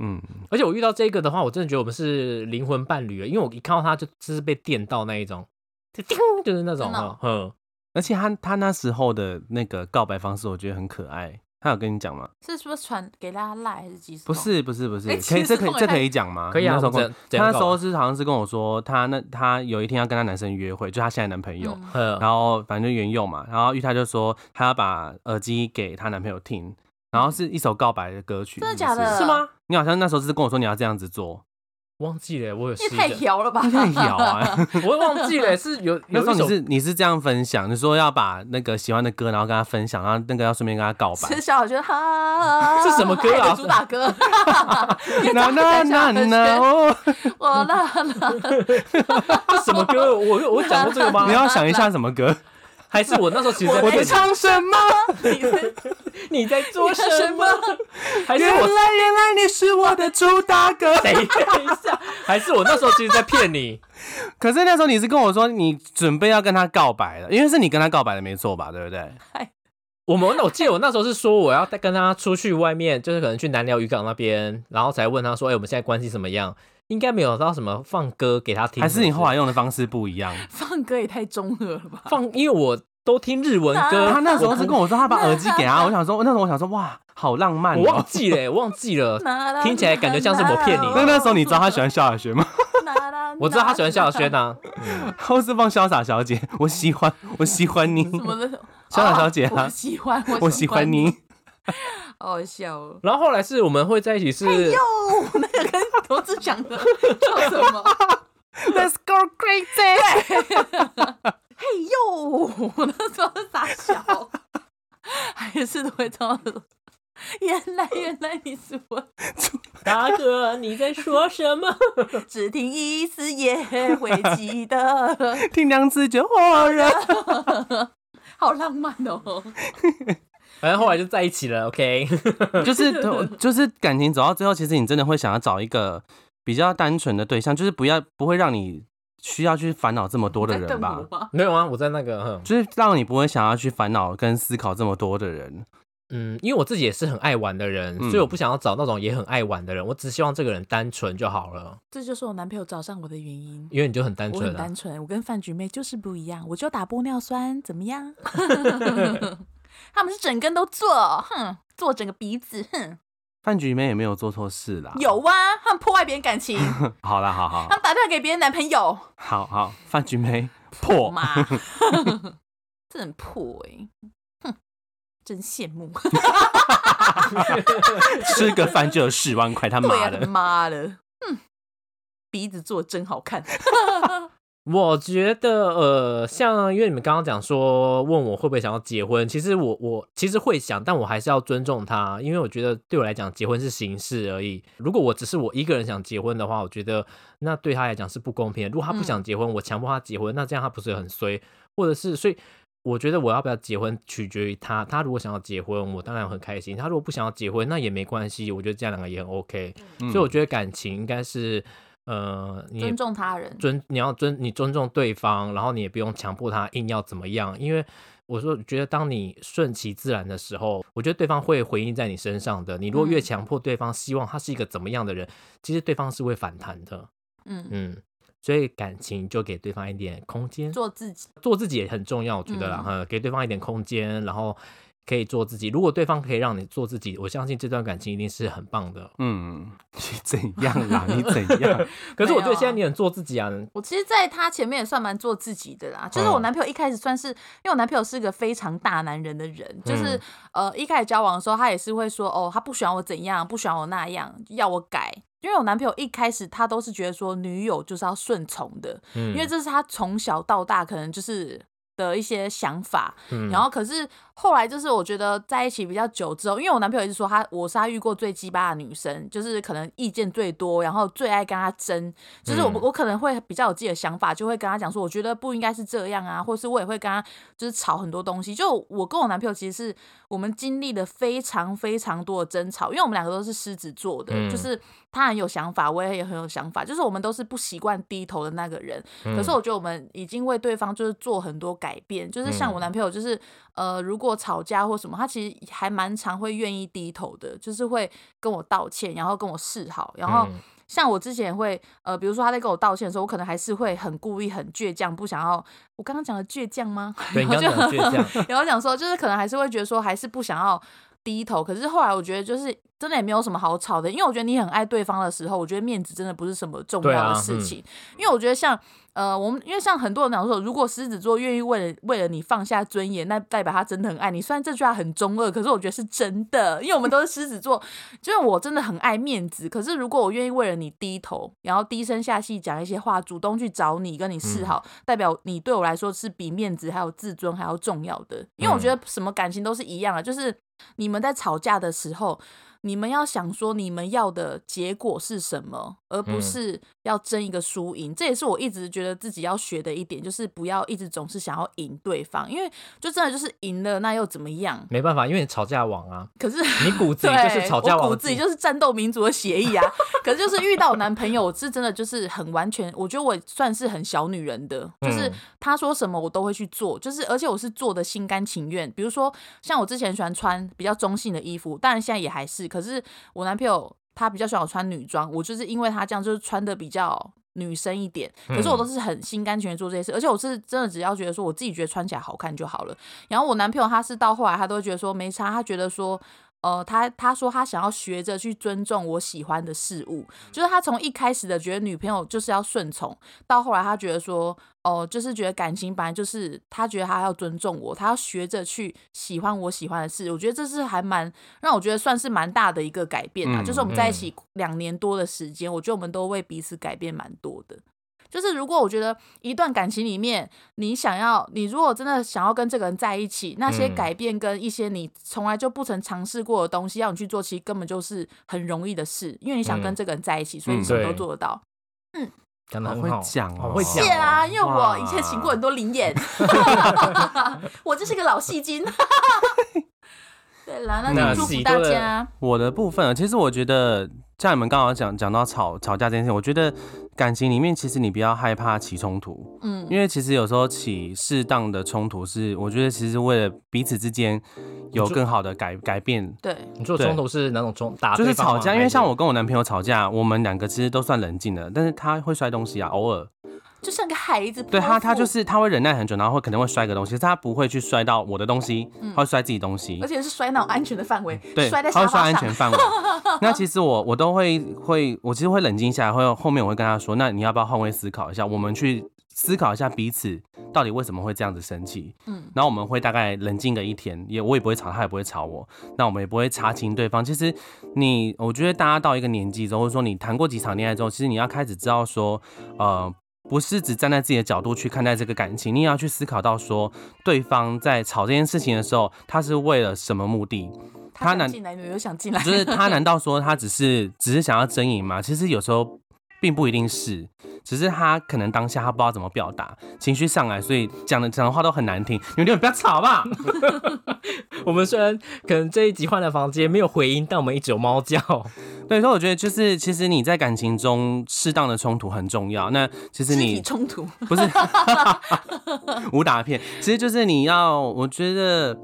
Speaker 3: 嗯，
Speaker 2: 而且我遇到这个的话，我真的觉得我们是灵魂伴侣了，因为我一看到他就就是被电到那一种，就叮，就是那种哈，嗯，
Speaker 3: 而且他他那时候的那个告白方式，我觉得很可爱。他有跟你讲吗？
Speaker 1: 是不是传给大家赖还是几时
Speaker 3: 不？是不是不是，
Speaker 1: 哎
Speaker 3: 可以这可以这可以讲吗？
Speaker 2: 可以啊
Speaker 3: 那时候他那时候是好像是跟我说，他那他有一天要跟他男生约会，就他现在男朋友，然后反正就原用嘛，然后玉泰就说他要把耳机给她男朋友听，然后是一首告白的歌曲，
Speaker 1: 真的假的
Speaker 2: 是吗？
Speaker 3: 你好像那时候是跟我说你要这样子做，
Speaker 2: 忘记了，我有
Speaker 1: 你也太摇了吧？
Speaker 3: 太摇啊！
Speaker 2: 我忘记了，是有
Speaker 3: 那时候你
Speaker 2: 有一首
Speaker 3: 是你是这样分享，你说要把那个喜欢的歌，然后跟他分享，然后那个要顺便跟他告白
Speaker 1: 是。小小轩哈，
Speaker 2: 是什么歌啊
Speaker 1: 主打歌，
Speaker 3: 那那 那那哦，
Speaker 1: 我啦啦，
Speaker 2: 这什么歌？我我我讲过这个吗？
Speaker 3: 你要想一下什么歌？
Speaker 2: 还是我那时候其实在
Speaker 3: 我 在唱什么？
Speaker 1: 你在
Speaker 2: 你？在做什
Speaker 1: 什
Speaker 2: 么
Speaker 1: 么？
Speaker 2: 还是我
Speaker 3: 原来原来你是我的主打歌。
Speaker 2: 等一下？还是我那时候其实在骗你？
Speaker 3: 可是那时候你是跟我说你准备要跟他告白了，因为是你跟他告白的没错吧？对不对？
Speaker 2: 我们那我记得我那时候是说我要带跟他出去外面，就是可能去南寮渔港那边，然后才问他说：“哎、我们现在关系怎么样？”应该没有到什么放歌给他听，
Speaker 3: 还是你后来
Speaker 2: 来
Speaker 3: 用的方式不一样？
Speaker 1: 放歌也太中二了吧？
Speaker 2: 放？因为我都听日文歌，
Speaker 3: 他那时候是跟我说他把耳机给他，我想说那时候我想说哇，好浪漫
Speaker 2: 我忘
Speaker 3: 哦。
Speaker 2: 记了，我忘记了。
Speaker 1: 那
Speaker 2: 听起来感觉像是我骗你
Speaker 3: 那那时候你知道他喜欢萧亚轩吗？
Speaker 2: 我知道他喜欢萧亚轩啊，
Speaker 3: 或是放潇洒小姐？我喜欢，我喜欢你，
Speaker 1: 什么的，
Speaker 3: 潇洒小姐啊
Speaker 1: 喜欢，
Speaker 3: 我喜欢你。
Speaker 1: 好好笑哦。
Speaker 2: 然后后来是我们会在一起是，
Speaker 1: 哟，那个跟罗志祥的叫什么？
Speaker 3: Let's go crazy！
Speaker 1: 嘿哟，我那时候是傻笑，还是都会唱。原来原来你是我，
Speaker 2: 大哥你在说什么？
Speaker 1: 只听一次也会记得，
Speaker 3: 听两次就火了。
Speaker 1: 好浪漫哦。
Speaker 2: 反正后来就在一起了，OK。
Speaker 3: 就是就是感情走到最后，其实你真的会想要找一个比较单纯的对象，就是不要不会让你需要去烦恼这么多的人吧？
Speaker 2: 没有啊，我在那个，
Speaker 3: 就是让你不会想要去烦恼跟思考这么多的人。
Speaker 2: 嗯，因为我自己也是很爱玩的人，
Speaker 3: 嗯
Speaker 2: 所以我不想要找那种也很爱玩的人，我只希望这个人单纯就好了。
Speaker 1: 这就是我男朋友找上我的原因。
Speaker 2: 因为你就很单
Speaker 1: 我
Speaker 2: 纯啊，
Speaker 1: 很单纯，我跟饭局妹就是不一样，我就打玻尿酸，怎么样？他们是整根都做，哼，做整个鼻子，哼，
Speaker 3: 饭局里面也没有做错事啦。
Speaker 1: 有啊，他们破坏别人感情，
Speaker 3: 好啦，好好他
Speaker 1: 们打电话给别人男朋友，
Speaker 3: 好好，饭局没破。
Speaker 1: 嘛，这很破哎、哼，真羡慕，
Speaker 3: 吃个饭就有十万块，他妈的！
Speaker 1: 妈的，哼，鼻子做真好看，
Speaker 2: 我觉得呃，像因为你们刚刚讲说问我会不会想要结婚，其实我我其实会想，但我还是要尊重他，因为我觉得对我来讲结婚是形式而已。如果我只是我一个人想结婚的话，我觉得那对他来讲是不公平的。如果他不想结婚，我强迫他结婚，那这样他不是很衰？或者是所以。我觉得我要不要结婚取决于他，他如果想要结婚，我当然很开心；他如果不想要结婚，那也没关系。我觉得这样两个也很 OK。
Speaker 3: 嗯
Speaker 2: 所以我觉得感情应该是，呃，你
Speaker 1: 尊重他人，
Speaker 2: 尊你要尊你尊重对方，然后你也不用强迫他硬要怎么样，因为我说觉得当你顺其自然的时候，我觉得对方会回应在你身上的。你如果越
Speaker 1: 嗯。
Speaker 2: 强迫对方，希望他是一个怎么样的人，其实对方是会反弹的。
Speaker 1: 嗯，
Speaker 2: 嗯，所以感情就给对方一点空间，
Speaker 1: 做自己，
Speaker 2: 做自己也很重要，我觉得啦，
Speaker 1: 嗯、
Speaker 2: 给对方一点空间，然后可以做自己。如果对方可以让你做自己，我相信这段感情一定是很棒的。
Speaker 3: 嗯，你怎样啦？你怎样？
Speaker 2: 可是我觉得现在你很做自己啊，
Speaker 1: 我其实在他前面也算蛮做自己的啦，就是我
Speaker 2: 嗯
Speaker 1: 男朋友一开始算是，因为我男朋友是个非常大男人的人，就是、
Speaker 2: 嗯
Speaker 1: 呃一开始交往的时候，他也是会说哦，他不喜欢我怎样，不喜欢我那样，要我改。因为我男朋友一开始他都是觉得说女友就是要顺从的，
Speaker 2: 嗯，
Speaker 1: 因为这是他从小到大可能就是的一些想法。
Speaker 2: 嗯
Speaker 1: 然后可是后来就是我觉得在一起比较久之后，因为我男朋友一直说他我是他遇过最鸡巴的女生，就是可能意见最多，然后最爱跟他争。就是我、
Speaker 2: 嗯
Speaker 1: 我可能会比较有自己的想法，就会跟他讲说，我觉得不应该是这样啊，或是我也会跟他就是吵很多东西。就我跟我男朋友其实是我们经历了非常非常多的争吵，因为我们两个都是狮子座的，
Speaker 2: 嗯
Speaker 1: 就是他很有想法，我也很有想法，就是我们都是不习惯低头的那个人。可是
Speaker 2: 嗯
Speaker 1: 我觉得我们已经为对方就是做很多改变，就是像我
Speaker 2: 嗯
Speaker 1: 男朋友，就是呃，如果吵架或什么，他其实还蛮常会愿意低头的，就是会跟我道歉，然后跟我示好，然后
Speaker 2: 嗯
Speaker 1: 像我之前会呃，比如说他在跟我道歉的时候，我可能还是会很故意、很倔强，不想要。我刚刚讲的倔强吗？
Speaker 2: 对你刚刚讲倔强，
Speaker 1: 然后讲说，就是可能还是会觉得说，还是不想要低头。可是后来我觉得就是真的也没有什么好吵的，因为我觉得你很爱对方的时候，我觉得面子真的不是什么重要的
Speaker 2: 对啊嗯
Speaker 1: 事情。因为我觉得像呃，我们因为像很多人讲说，如果狮子座愿意为了为了你放下尊严，那代表他真的很爱你。虽然这句话很中二，可是我觉得是真的，因为我们都是狮子座，就是我真的很爱面子。可是如果我愿意为了你低头，然后低声下气讲一些话，主动去找你跟你示好，代表你对我来说是比面子还有自尊还要重要的。因为我觉得什么感情都是一样啊，就是你们在吵架的时候。你们要想说你们要的结果是什么，而不
Speaker 2: 嗯
Speaker 1: 是要争一个输赢。这也是我一直觉得自己要学的一点，就是不要一直总是想要赢对方，因为就真的就是赢了那又怎么样？
Speaker 2: 没办法，因为你吵架王啊，
Speaker 1: 可是
Speaker 2: 你骨子里，就是吵架王
Speaker 1: 我骨子里就是战斗民族的协议啊。可是就是遇到我男朋友，我是真的就是很完全，我觉得我算是很小女人的，就是
Speaker 2: 嗯
Speaker 1: 他说什么我都会去做，就是而且我是做的心甘情愿。比如说像我之前喜欢穿比较中性的衣服，当然现在也还是，可是我男朋友他比较喜欢我穿女装，我就是因为他这样就是穿的比较。女生一点，可是我都是很心甘情愿做这些事，而且我是真的只要觉得说我自己觉得穿起来好看就好了。然后我男朋友他是到后来他都觉得说没差，他觉得说呃，他他说他想要学着去尊重我喜欢的事物，就是他从一开始的觉得女朋友就是要顺从，到后来他觉得说，哦、就是觉得感情本来就是他觉得他要尊重我，他要学着去喜欢我喜欢的事，我觉得这是还蛮让我觉得算是蛮大的一个改变啊，
Speaker 3: 嗯
Speaker 1: 就是我们在一起两年多的时间，我觉得我们都为彼此改变蛮多的。就是如果我觉得一段感情里面，你想要，你如果真的想要跟这个人在一起，那些
Speaker 2: 嗯
Speaker 1: 改变跟一些你从来就不曾尝试过的东西，要你去做，其实根本就是很容易的事，因为你想跟
Speaker 2: 嗯
Speaker 1: 这个人在一起，所以你
Speaker 3: 嗯
Speaker 1: 什么都做得到。
Speaker 2: 讲的很好，
Speaker 3: 讲哦
Speaker 2: 好会讲
Speaker 1: 谢啦，
Speaker 2: 哦。
Speaker 1: 因为我以前请过很多灵演，我就是个老戏精。对啦，那祝福大家。
Speaker 3: 我的部分啊，其实我觉得像你们刚好讲讲到吵吵架这件事情，我觉得感情里面其实你不要害怕起冲突，
Speaker 1: 嗯，
Speaker 3: 因为其实有时候起适当的冲突是，我觉得其实为了彼此之间有更好的改改变。
Speaker 1: 对，
Speaker 2: 你说的
Speaker 3: 对
Speaker 2: 冲突是哪种冲打？
Speaker 3: 就是吵架，因为像我跟我男朋友吵架，我们两个其实都算冷静的，但是他会摔东西啊，偶尔。
Speaker 1: 就像个孩子。
Speaker 3: 对他，他就，是他会忍耐很久，然后会可能会摔个东西，他不会去摔到我的东西，
Speaker 1: 嗯
Speaker 3: 他会摔自己东西
Speaker 1: 而。且是摔那种安全的范围，
Speaker 3: 对，
Speaker 1: 摔在
Speaker 3: 他会摔。安全范围。那其实我我都会会，我其实会冷静下来，会后面我会跟他说，那你要不要换位思考一下，我们去思考一下彼此到底为什么会这样子生气。
Speaker 1: 嗯
Speaker 3: 然后我们会大概冷静个一天，也我也不会吵，他也不会吵我，那我们也不会查清对方。其实你，我觉得大家到一个年纪之后，或者说你谈过几场恋爱之后，其实你要开始知道说，呃。不是只站在自己的角度去看待这个感情，你也要去思考到说，对方在吵这件事情的时候，他是为了什么目的？他难
Speaker 1: 进来，你又想进来，
Speaker 3: 就是他难 道说他只是只是想要争赢吗？其实有时候并不一定是，只是他可能当下他不知道怎么表达，情绪上来，所以讲的讲的话都很难听。你们就不要吵吧。
Speaker 2: 我们虽然可能这一集换了房间没有回音，但我们一直有猫叫。
Speaker 3: 对，所以我觉得就是其实你在感情中适当的冲突很重要。那其实你
Speaker 1: 体冲突。
Speaker 3: 不是 武打片，其实就是你要，我觉得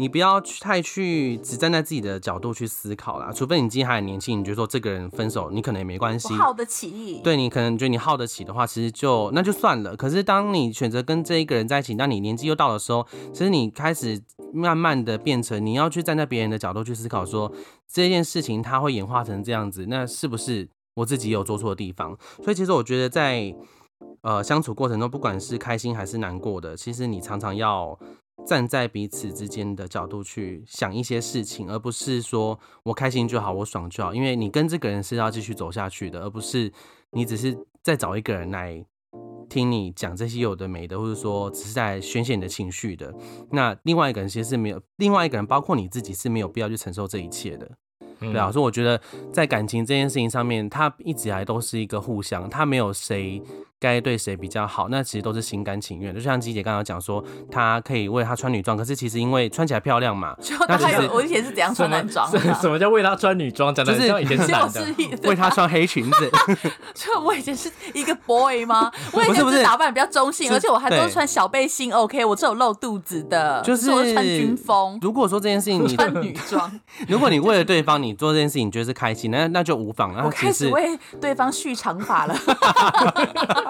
Speaker 3: 你不要去太去只站在自己的角度去思考啦，除非你今天还很年轻，你觉得说这个人分手你可能也没关系，
Speaker 1: 耗得起。
Speaker 3: 对你可能觉得你耗得起的话，其实就那就算了。可是当你选择跟这一个人在一起，当你年纪又到的时候，其实你开始慢慢的变成你要去站在别人的角度去思考说，这件事情它会演化成这样子，那是不是我自己有做错的地方？所以其实我觉得在呃相处过程中，不管是开心还是难过的，其实你常常要。站在彼此之间的角度去想一些事情，而不是说我开心就好，我爽就好。因为你跟这个人是要继续走下去的，而不是你只是再找一个人来听你讲这些有的没的，或者说只是在宣泄你的情绪的。那另外一个人其实是没有，另外一个人包括你自己是没有必要去承受这一切的。
Speaker 2: 嗯
Speaker 3: 对啊，所以我觉得在感情这件事情上面，它一直以来都是一个互相，它没有谁该对谁比较好，那其实都是心甘情愿。就像鸡姐刚刚讲说，她可以为她穿女装，可是其实因为穿起来漂亮嘛，
Speaker 1: 就
Speaker 3: 那其实
Speaker 1: 他有，我以前是怎样穿男装的
Speaker 2: 什么叫为她穿女装？讲的
Speaker 3: 就是
Speaker 2: 像以前是男的
Speaker 3: 为他穿黑裙子。
Speaker 1: 就我以前是一个 boy 吗？我以
Speaker 3: 不是不是
Speaker 1: 前是打扮比较中性，而且我还都是穿小背心。OK，我是有露肚子的，
Speaker 3: 就
Speaker 1: 是我穿军风，
Speaker 3: 如果说这件事情你，
Speaker 1: 穿女装。
Speaker 3: 如果你为了对方你做这件事情，你觉得是开心，那那就无妨。然
Speaker 1: 我
Speaker 3: 后其实
Speaker 1: 开始为对方蓄长发了。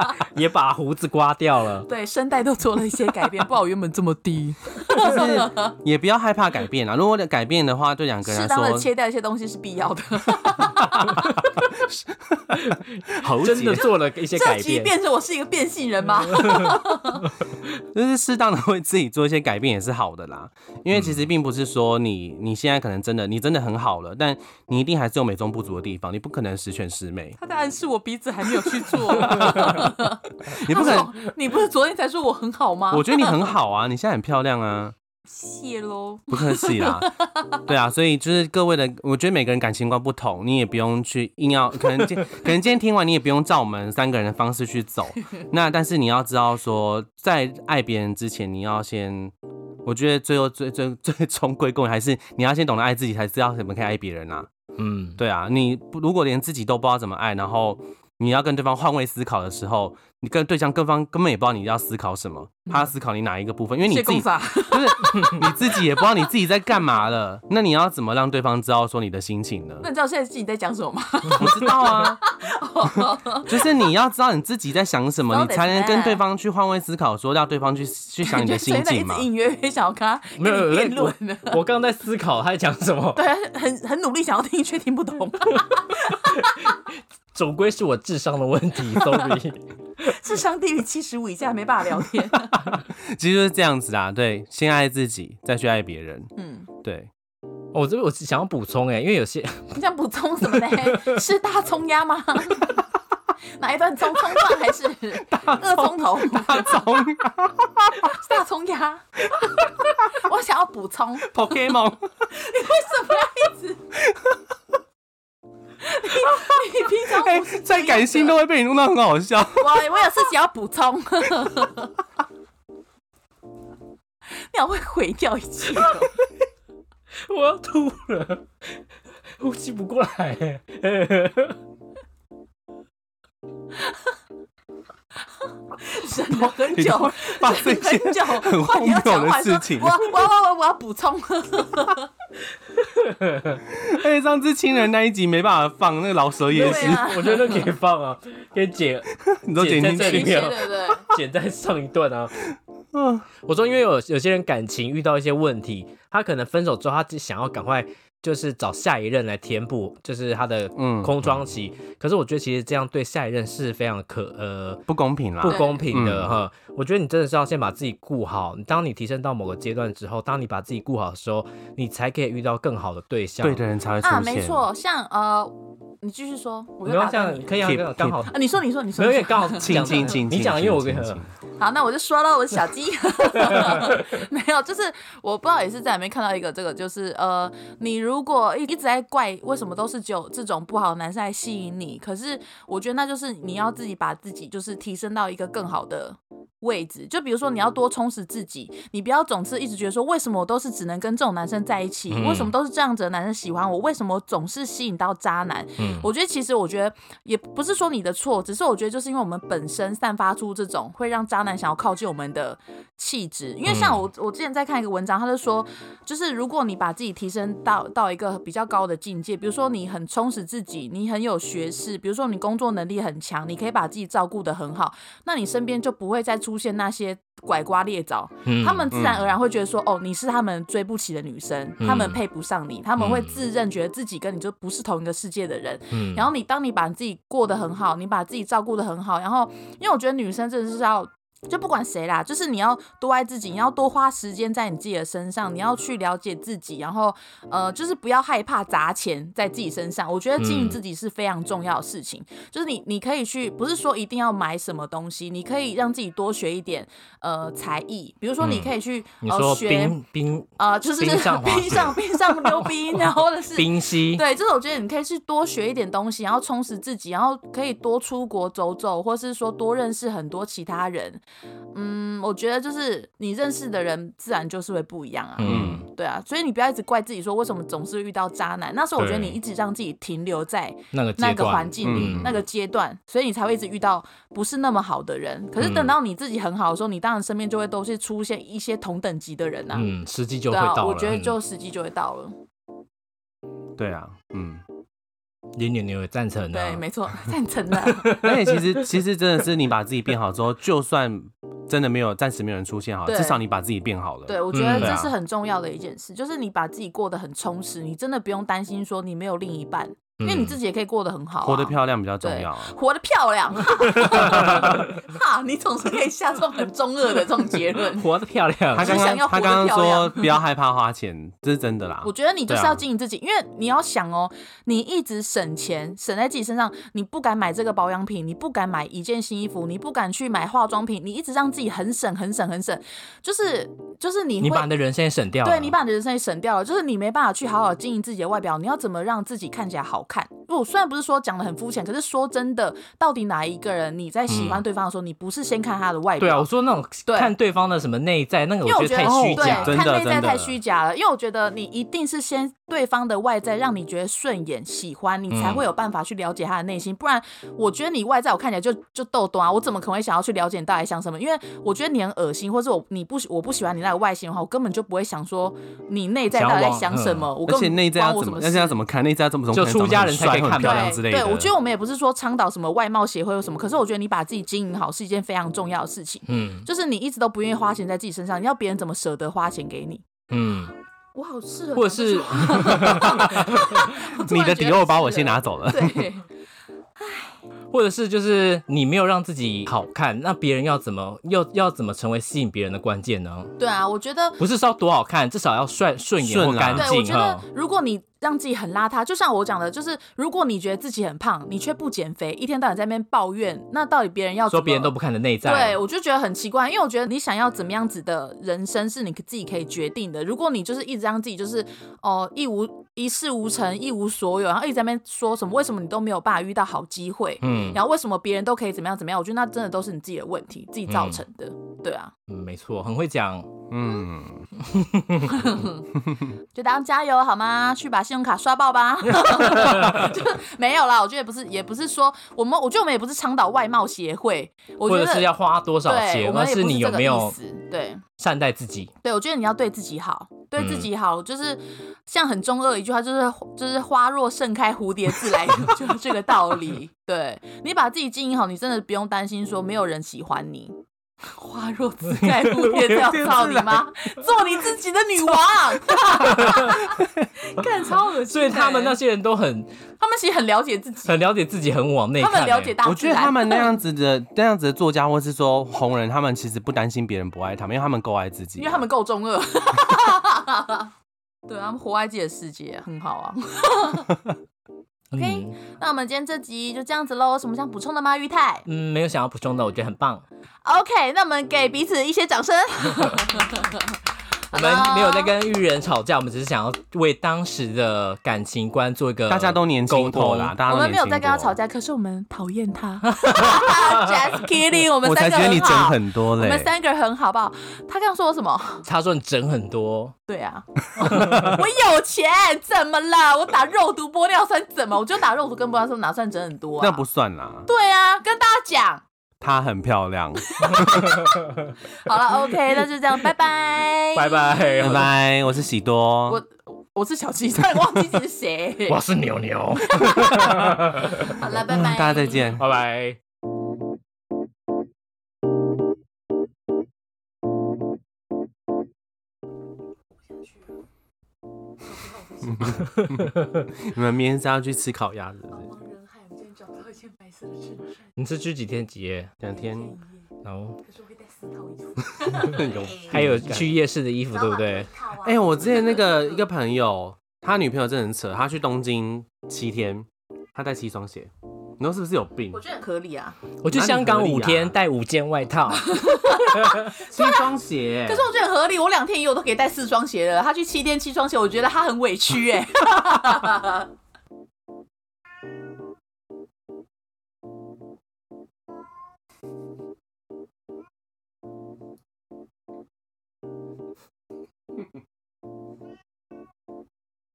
Speaker 2: 也把胡子刮掉了。
Speaker 1: 对，声带都做了一些改变，不好原本这么低，
Speaker 3: 就是也不要害怕改变啊。如果改变的话，对两个人来
Speaker 1: 适当的
Speaker 3: 说，
Speaker 1: 切掉一些东西是必要的。
Speaker 3: 喉
Speaker 2: 真的做了一些
Speaker 1: 这即
Speaker 2: 改变。
Speaker 1: 便是我是一个变性人吗？
Speaker 3: 就是适当的为自己做一些改变也是好的啦。因为其实并不是说你你现在可能真的你真的很好了，但你一定还是有美中不足的地方，你不可能十全十美，
Speaker 1: 他在暗示我鼻子还没有去做。
Speaker 3: 你不可能。
Speaker 1: 你不是昨天才说我很好吗？
Speaker 3: 我觉得你很好啊，你现在很漂亮啊。
Speaker 1: 谢喽。
Speaker 3: 不客气啦，对啊，所以就是各位的，我觉得每个人感情观不同，你也不用去硬要，可能今可能今天听完，你也不用照我们三个人的方式去走。那但是你要知道说，在爱别人之前，你要先，我觉得最后最最最终归功还是你要先懂得爱自己，才知道怎么可以爱别人啊。
Speaker 2: 嗯，
Speaker 3: 对啊，你不如果连自己都不知道怎么爱，然后你要跟对方换位思考的时候，你跟对象各方根本也不知道你要思考什么，他思考你哪一个部分，因为你自己
Speaker 1: 谢公傻，
Speaker 3: 就是你自己也不知道你自己在干嘛了，那你要怎么让对方知道说你的心情呢？
Speaker 1: 那你知道现在自己在讲什么吗？
Speaker 3: 我知道啊，就是你要知道你自己在想什么，你才能跟对方去换位思考，说让对方去去想你的 心情嘛。
Speaker 1: 隐约约想要跟他
Speaker 2: 没有
Speaker 1: 辩
Speaker 2: 我
Speaker 1: 论呢。
Speaker 2: 我刚刚在思考他在讲什么，
Speaker 1: 对，很很努力想要听，却听不懂。
Speaker 2: 总归是我智商的问题，sorry。
Speaker 1: 智商低于七十五以下没办法聊天。
Speaker 3: 其实就是这样子啊，对，先爱自己，再去爱别人。
Speaker 1: 嗯，
Speaker 3: 对，
Speaker 2: 我这我想要补充哎，因为有些
Speaker 1: 你想补充什么呢？是大葱鸭吗？哪一段葱葱段还是二葱头？
Speaker 3: 大葱
Speaker 1: 是大葱鸭。我想要补充
Speaker 3: ，Pokemon，你
Speaker 1: 为什么要一直？你 你平常
Speaker 3: 哎
Speaker 1: 不是，
Speaker 3: 再感性都会被你弄到很好笑。
Speaker 1: 我我有事情要补充。你好会毁掉一切哦。
Speaker 2: 我要吐了，呼吸不过来。
Speaker 1: 忍了很久，
Speaker 3: 发生
Speaker 1: 很久，
Speaker 3: 很荒谬的事情
Speaker 1: 我我我我我要补充。
Speaker 3: 而 且上次亲人那一集没办法放，那个老蛇也是，
Speaker 1: 啊，
Speaker 2: 我觉得可以放啊，可以剪
Speaker 3: 你都剪进去
Speaker 2: 剪在这里。面
Speaker 1: 对对对，
Speaker 2: 剪在上一段啊。
Speaker 3: 嗯，
Speaker 2: 我说，因为有有些人感情遇到一些问题，他可能分手之后，他只想要赶快就是找下一任来填补，就是他的
Speaker 3: 嗯
Speaker 2: 空窗期。可是我觉得其实这样对下一任是非常可呃
Speaker 3: 不公平啦
Speaker 2: 不。公平的
Speaker 3: 嗯
Speaker 2: 哈。我觉得你真的是要先把自己顾好。当你提升到某个阶段之后，当你把自己顾好的时候，你才可以遇到更好的对象。
Speaker 3: 对的人才会出
Speaker 1: 啊，
Speaker 3: 现。
Speaker 1: 没错，像呃，你继续说，我
Speaker 2: 没有
Speaker 1: 就打断你。
Speaker 2: 可以啊刚好
Speaker 1: 啊，你说你说你说，
Speaker 2: 没有，刚好
Speaker 3: 亲
Speaker 2: 讲
Speaker 3: 亲亲，
Speaker 2: 你讲，因为我跟
Speaker 3: 亲亲亲
Speaker 1: 好，那我就说了，我是小鸡，没有，就是我不知道也是在里面看到一个这个，就是呃，你如果一一直在怪为什么都是只有这种不好的男生来吸引你，可是我觉得那就是你要自己把自己就是提升到一个更好的位置，就比如说你要多充实自己，你不要总是一直觉得说为什么我都是只能跟这种男生在一起，
Speaker 2: 嗯
Speaker 1: 为什么都是这样子的男生喜欢我，为什么我总是吸引到渣男？
Speaker 2: 嗯
Speaker 1: 我觉得其实我觉得也不是说你的错，只是我觉得就是因为我们本身散发出这种会让渣男想要靠近我们的气质。因为像我我之前在看一个文章，他就说，就是如果你把自己提升到到一个比较高的境界，比如说你很充实自己，你很有学识，比如说你工作能力很强，你可以把自己照顾得很好，那你身边就不会再出现那些拐瓜裂枣，
Speaker 2: 嗯
Speaker 1: 他们自然而然会觉得说，哦，你是他们追不起的女生，他们
Speaker 2: 嗯
Speaker 1: 配不上你，他们会
Speaker 2: 嗯
Speaker 1: 自认觉得自己跟你就不是同一个世界的人。
Speaker 2: 嗯
Speaker 1: 然后你当你把自己过得很好，你把自己照顾得很好，然后因为我觉得女生真的是要。就不管谁啦，就是你要多爱自己，你要多花时间在你自己的身上，你要去了解自己，然后呃，就是不要害怕砸钱在自己身上。我觉得经营
Speaker 2: 嗯。
Speaker 1: 自己是非常重要的事情，就是你你可以去，不是说一定要买什么东西，你可以让自己多学一点呃才艺，比如说你
Speaker 2: 嗯
Speaker 1: 可以去、呃学
Speaker 2: 冰冰
Speaker 1: 呃就是
Speaker 2: 冰上
Speaker 1: 冰上冰上溜冰，然后或者是
Speaker 2: 冰溪，
Speaker 1: 对，就是我觉得你可以去多学一点东西，然后充实自己，然后可以多出国走走，或是说多认识很多其他人。嗯，我觉得就是你认识的人，自然就是会不一样啊。
Speaker 2: 嗯，
Speaker 1: 对啊，所以你不要一直怪自己说为什么总是遇到渣男。那时候我觉得你一直让自己停留在
Speaker 2: 那个
Speaker 1: 那个环境里、
Speaker 2: 嗯
Speaker 1: 那个阶段，所以你才会一直遇到不是那么好的人。可是等
Speaker 2: 嗯
Speaker 1: 到你自己很好的时候，你当然身边就会都是出现一些同等级的人啊。
Speaker 2: 嗯，时机就会到了。
Speaker 1: 我觉得
Speaker 2: 嗯
Speaker 1: 就时机就会到了。
Speaker 3: 对啊，嗯，
Speaker 2: 连牛牛也赞成的。
Speaker 1: 对，没错，赞成的。
Speaker 3: 而且其实其实真的是你把自己变好之后，就算真的没有暂时没有人出现好，至少你把自己变好了。
Speaker 1: 对，我觉得这是很重要的一件事，就是你把自己过得很充实，你真的不用担心说你没有另一半，因为你自己也可以过得很好、啊，
Speaker 3: 活得漂亮比较重要啊。
Speaker 1: 活得漂亮。哈，你总是可以下这种很中二的这种结论。
Speaker 2: 活得漂亮
Speaker 3: 他。刚他刚刚说不要害怕花钱，这是真的啦
Speaker 1: 我。觉得你就是要经营自己，因为你要想哦，你一直省钱省在自己身上，你不敢买这个保养品，你不敢买一件新衣服，你不敢去买化妆品，你一直让自己很省很省很省，就是就是你会
Speaker 2: 你把你的人生也省掉了。
Speaker 1: 对你把你的人生也省掉了，就是你没办法去好好经营自己的外表，你要怎么让自己看起来好看？因为我虽然不是说讲的很肤浅，可是说真的，到底哪一个人你在喜欢对方的时候，你不是先看他的外表？
Speaker 2: 对啊，我说那种
Speaker 1: 对
Speaker 2: 看对方的什么内在，那个
Speaker 1: 因为我觉得
Speaker 2: 太虚
Speaker 1: 对
Speaker 2: 假。
Speaker 3: 真的
Speaker 1: 看内在
Speaker 3: 真的
Speaker 1: 太虚假了。因为我觉得你一定是先对方的外在让你觉得顺眼、喜欢，你才会有办法去了解他的内心。不然，我觉得你外在我看起来就就豆豆啊，我怎么可能会想要去了解你到底想什么？因为我觉得你很恶心，或者我你不喜我不喜欢你那个外形的话，我根本就不会想说你内在到底在想什么。我根本
Speaker 3: 而且内在要怎么，
Speaker 1: 关我什么
Speaker 3: 而且要怎么看，内在要怎么
Speaker 2: 就出家人才可以看
Speaker 3: 很漂亮
Speaker 1: 对
Speaker 3: 之类的。
Speaker 1: 对，我觉得我们也不是说倡导什么外貌协会或什么，可是我觉得你把自己经营好是一件非常重要的事情。
Speaker 2: 嗯
Speaker 1: 就是你一直都不愿意花钱在自己身上，你要别人怎么舍得花钱给你？
Speaker 2: 嗯，
Speaker 1: 我好适合，
Speaker 2: 或者是
Speaker 3: 你的迪奥把我先拿走了。
Speaker 1: 对，
Speaker 2: 或者是就是你没有让自己好看，那别人要怎么又要怎么成为吸引别人的关键呢？
Speaker 1: 对啊，我觉得
Speaker 2: 不是说多好看，至少要帅顺眼或干
Speaker 1: 对，我
Speaker 2: 净
Speaker 1: 觉得。如果你让自己很邋遢，就像我讲的，就是如果你觉得自己很胖，你却不减肥，一天到晚在那边抱怨，那到底别人要
Speaker 2: 说别人都不看的内在，
Speaker 1: 对，我就觉得很奇怪，因为我觉得你想要怎么样子的人生是你自己可以决定的。如果你就是一直让自己就是哦、一无一事无成、一无所有，然后一直在那边说什么为什么你都没有办法遇到好机会，
Speaker 2: 嗯
Speaker 1: 然后为什么别人都可以怎么样怎么样？我觉得那真的都是你自己的问题，自己造成的。对啊，
Speaker 2: 嗯，没错，很会讲。
Speaker 3: 嗯，
Speaker 1: 就当加油好吗？去把信用卡刷爆吧！就没有啦，我觉得也不是，也不是说我们，我觉得我们也不是倡导外貌协会，我觉得
Speaker 2: 是要花多少
Speaker 1: 对，
Speaker 2: 钱，
Speaker 1: 我们
Speaker 2: 是你有没有
Speaker 1: 思。对
Speaker 2: 善待自己。
Speaker 1: 对，我觉得你要对自己好，对自
Speaker 2: 嗯
Speaker 1: 己好，就是像很中二一句话，就是就是花若盛开，蝴蝶自来，就是这个道理。对你把自己经营好，你真的不用担心说没有人喜欢你。花若自开，蝴蝶自要操你妈！做你自己的女王，看超恶心。
Speaker 2: 所以他们那些人都很
Speaker 1: 他们其实很了解自己，
Speaker 2: 很了解自己，很往内
Speaker 1: 他、们了解大自然。
Speaker 3: 我觉得他们那样子的那样子的作家，或是说红人，他们其实不担心别人不爱他们，因为他们够爱自己。
Speaker 1: 因为他们够中二。对，他们活在自己的世界，很好啊。OK
Speaker 2: 嗯
Speaker 1: 那我们今天这集就这样子喽，有什么想补充的吗？玉泰
Speaker 2: 嗯，没有想要补充的，我觉得很棒。
Speaker 1: ？OK，那我们给彼此一些掌声。
Speaker 2: 我们没有在跟玉人吵架，我们只是想要为当时的感情观做一个
Speaker 3: 大家都年轻
Speaker 2: 沟通
Speaker 3: 过啦，
Speaker 1: 我们没有在跟他吵。架，可是我们讨厌他。Just kidding，我们
Speaker 3: 我才
Speaker 1: 三个
Speaker 3: 觉得你整
Speaker 1: 很好，
Speaker 3: 很多嘞。
Speaker 1: 我们三个很好，好不好？他刚刚说我什么？
Speaker 2: 他说你整很多，
Speaker 1: 对啊，我有钱，怎么了？我打肉毒玻尿酸怎么？我就打肉毒跟玻尿酸，哪算整很多啊？
Speaker 3: 那不算啦，
Speaker 1: 对啊，跟大家讲。
Speaker 3: 她很漂亮。
Speaker 1: 好了，OK，那就这样，拜拜，
Speaker 2: 拜。拜，
Speaker 3: 拜拜，我是喜多。
Speaker 1: 我我是小七，差点忘记是谁。
Speaker 2: 我是牛牛，
Speaker 1: 好了，拜拜，
Speaker 3: 嗯大家再见。
Speaker 2: 拜拜。
Speaker 3: 你们明天是要去吃烤鸭，是不是？
Speaker 2: 你是去几天几夜？
Speaker 3: 两天。
Speaker 2: 然后
Speaker 1: 可是我会带四套衣服。
Speaker 2: 还有去夜市的衣服，对不对？
Speaker 3: 哎、我之前那个一个朋友，他女朋友真的很扯，他去东京七天，他带七双鞋，你说是不是有病
Speaker 1: 我？觉得很合理啊。
Speaker 2: 我去香港五天，
Speaker 3: 啊
Speaker 2: 带五件外套。
Speaker 3: 七双鞋，
Speaker 1: 可是我觉得很合理，我两天一夜都可以带四双鞋了，他去七天七双鞋，我觉得他很委屈哎、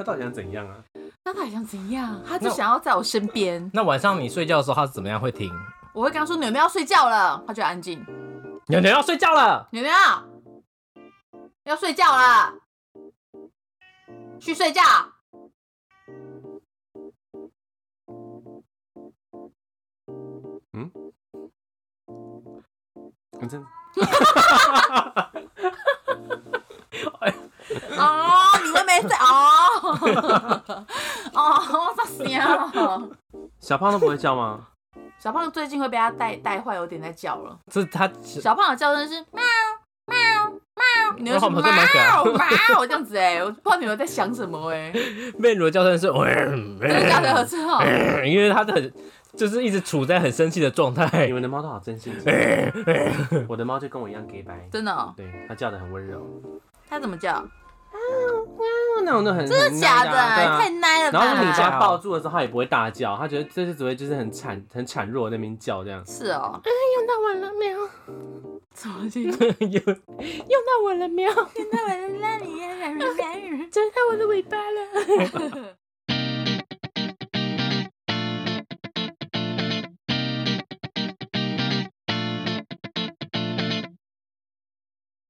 Speaker 3: 到底想怎样啊？
Speaker 1: 那他想怎样？他就想要在我身边。
Speaker 2: 那晚上你睡觉的时候，他是怎么样会听？
Speaker 1: 我会跟他说：“牛牛要睡觉了。”他就安静。
Speaker 2: 牛牛要睡觉了。
Speaker 1: 牛牛要睡觉了，去睡觉。嗯，反正。哦。哦，哦，啥声？
Speaker 3: 小胖都不会叫吗？
Speaker 1: 小胖最近会被他带带坏，有点在叫了。
Speaker 2: 这他
Speaker 1: 小胖的叫声是喵喵喵，你
Speaker 2: 哇
Speaker 1: 说
Speaker 2: 好像蛮可爱
Speaker 1: 喵喵这样子哎，我不知道你们在想什么哎，
Speaker 2: 面乳的叫声是，
Speaker 1: 真的假的？真的哦？
Speaker 2: 因为他的很就是一直处在很生气的状态
Speaker 3: 你。们的猫都好真性情，我的猫就跟我一样 gay 白，
Speaker 1: 真的哦？
Speaker 3: 对，它叫的很温柔，
Speaker 1: 它怎么叫？
Speaker 3: 那种都很
Speaker 1: 真的假的？太奶了吧！
Speaker 3: 然后你把它抱住的时候，它也不会大叫，它觉得这是只会就是很惨很孱弱的那边叫这样。
Speaker 1: 是哦，
Speaker 2: 用到我了没有？
Speaker 1: 怎么去？
Speaker 2: 用 用到我了没有？
Speaker 1: 用到 我的那里呀，
Speaker 2: 真到我的尾巴了。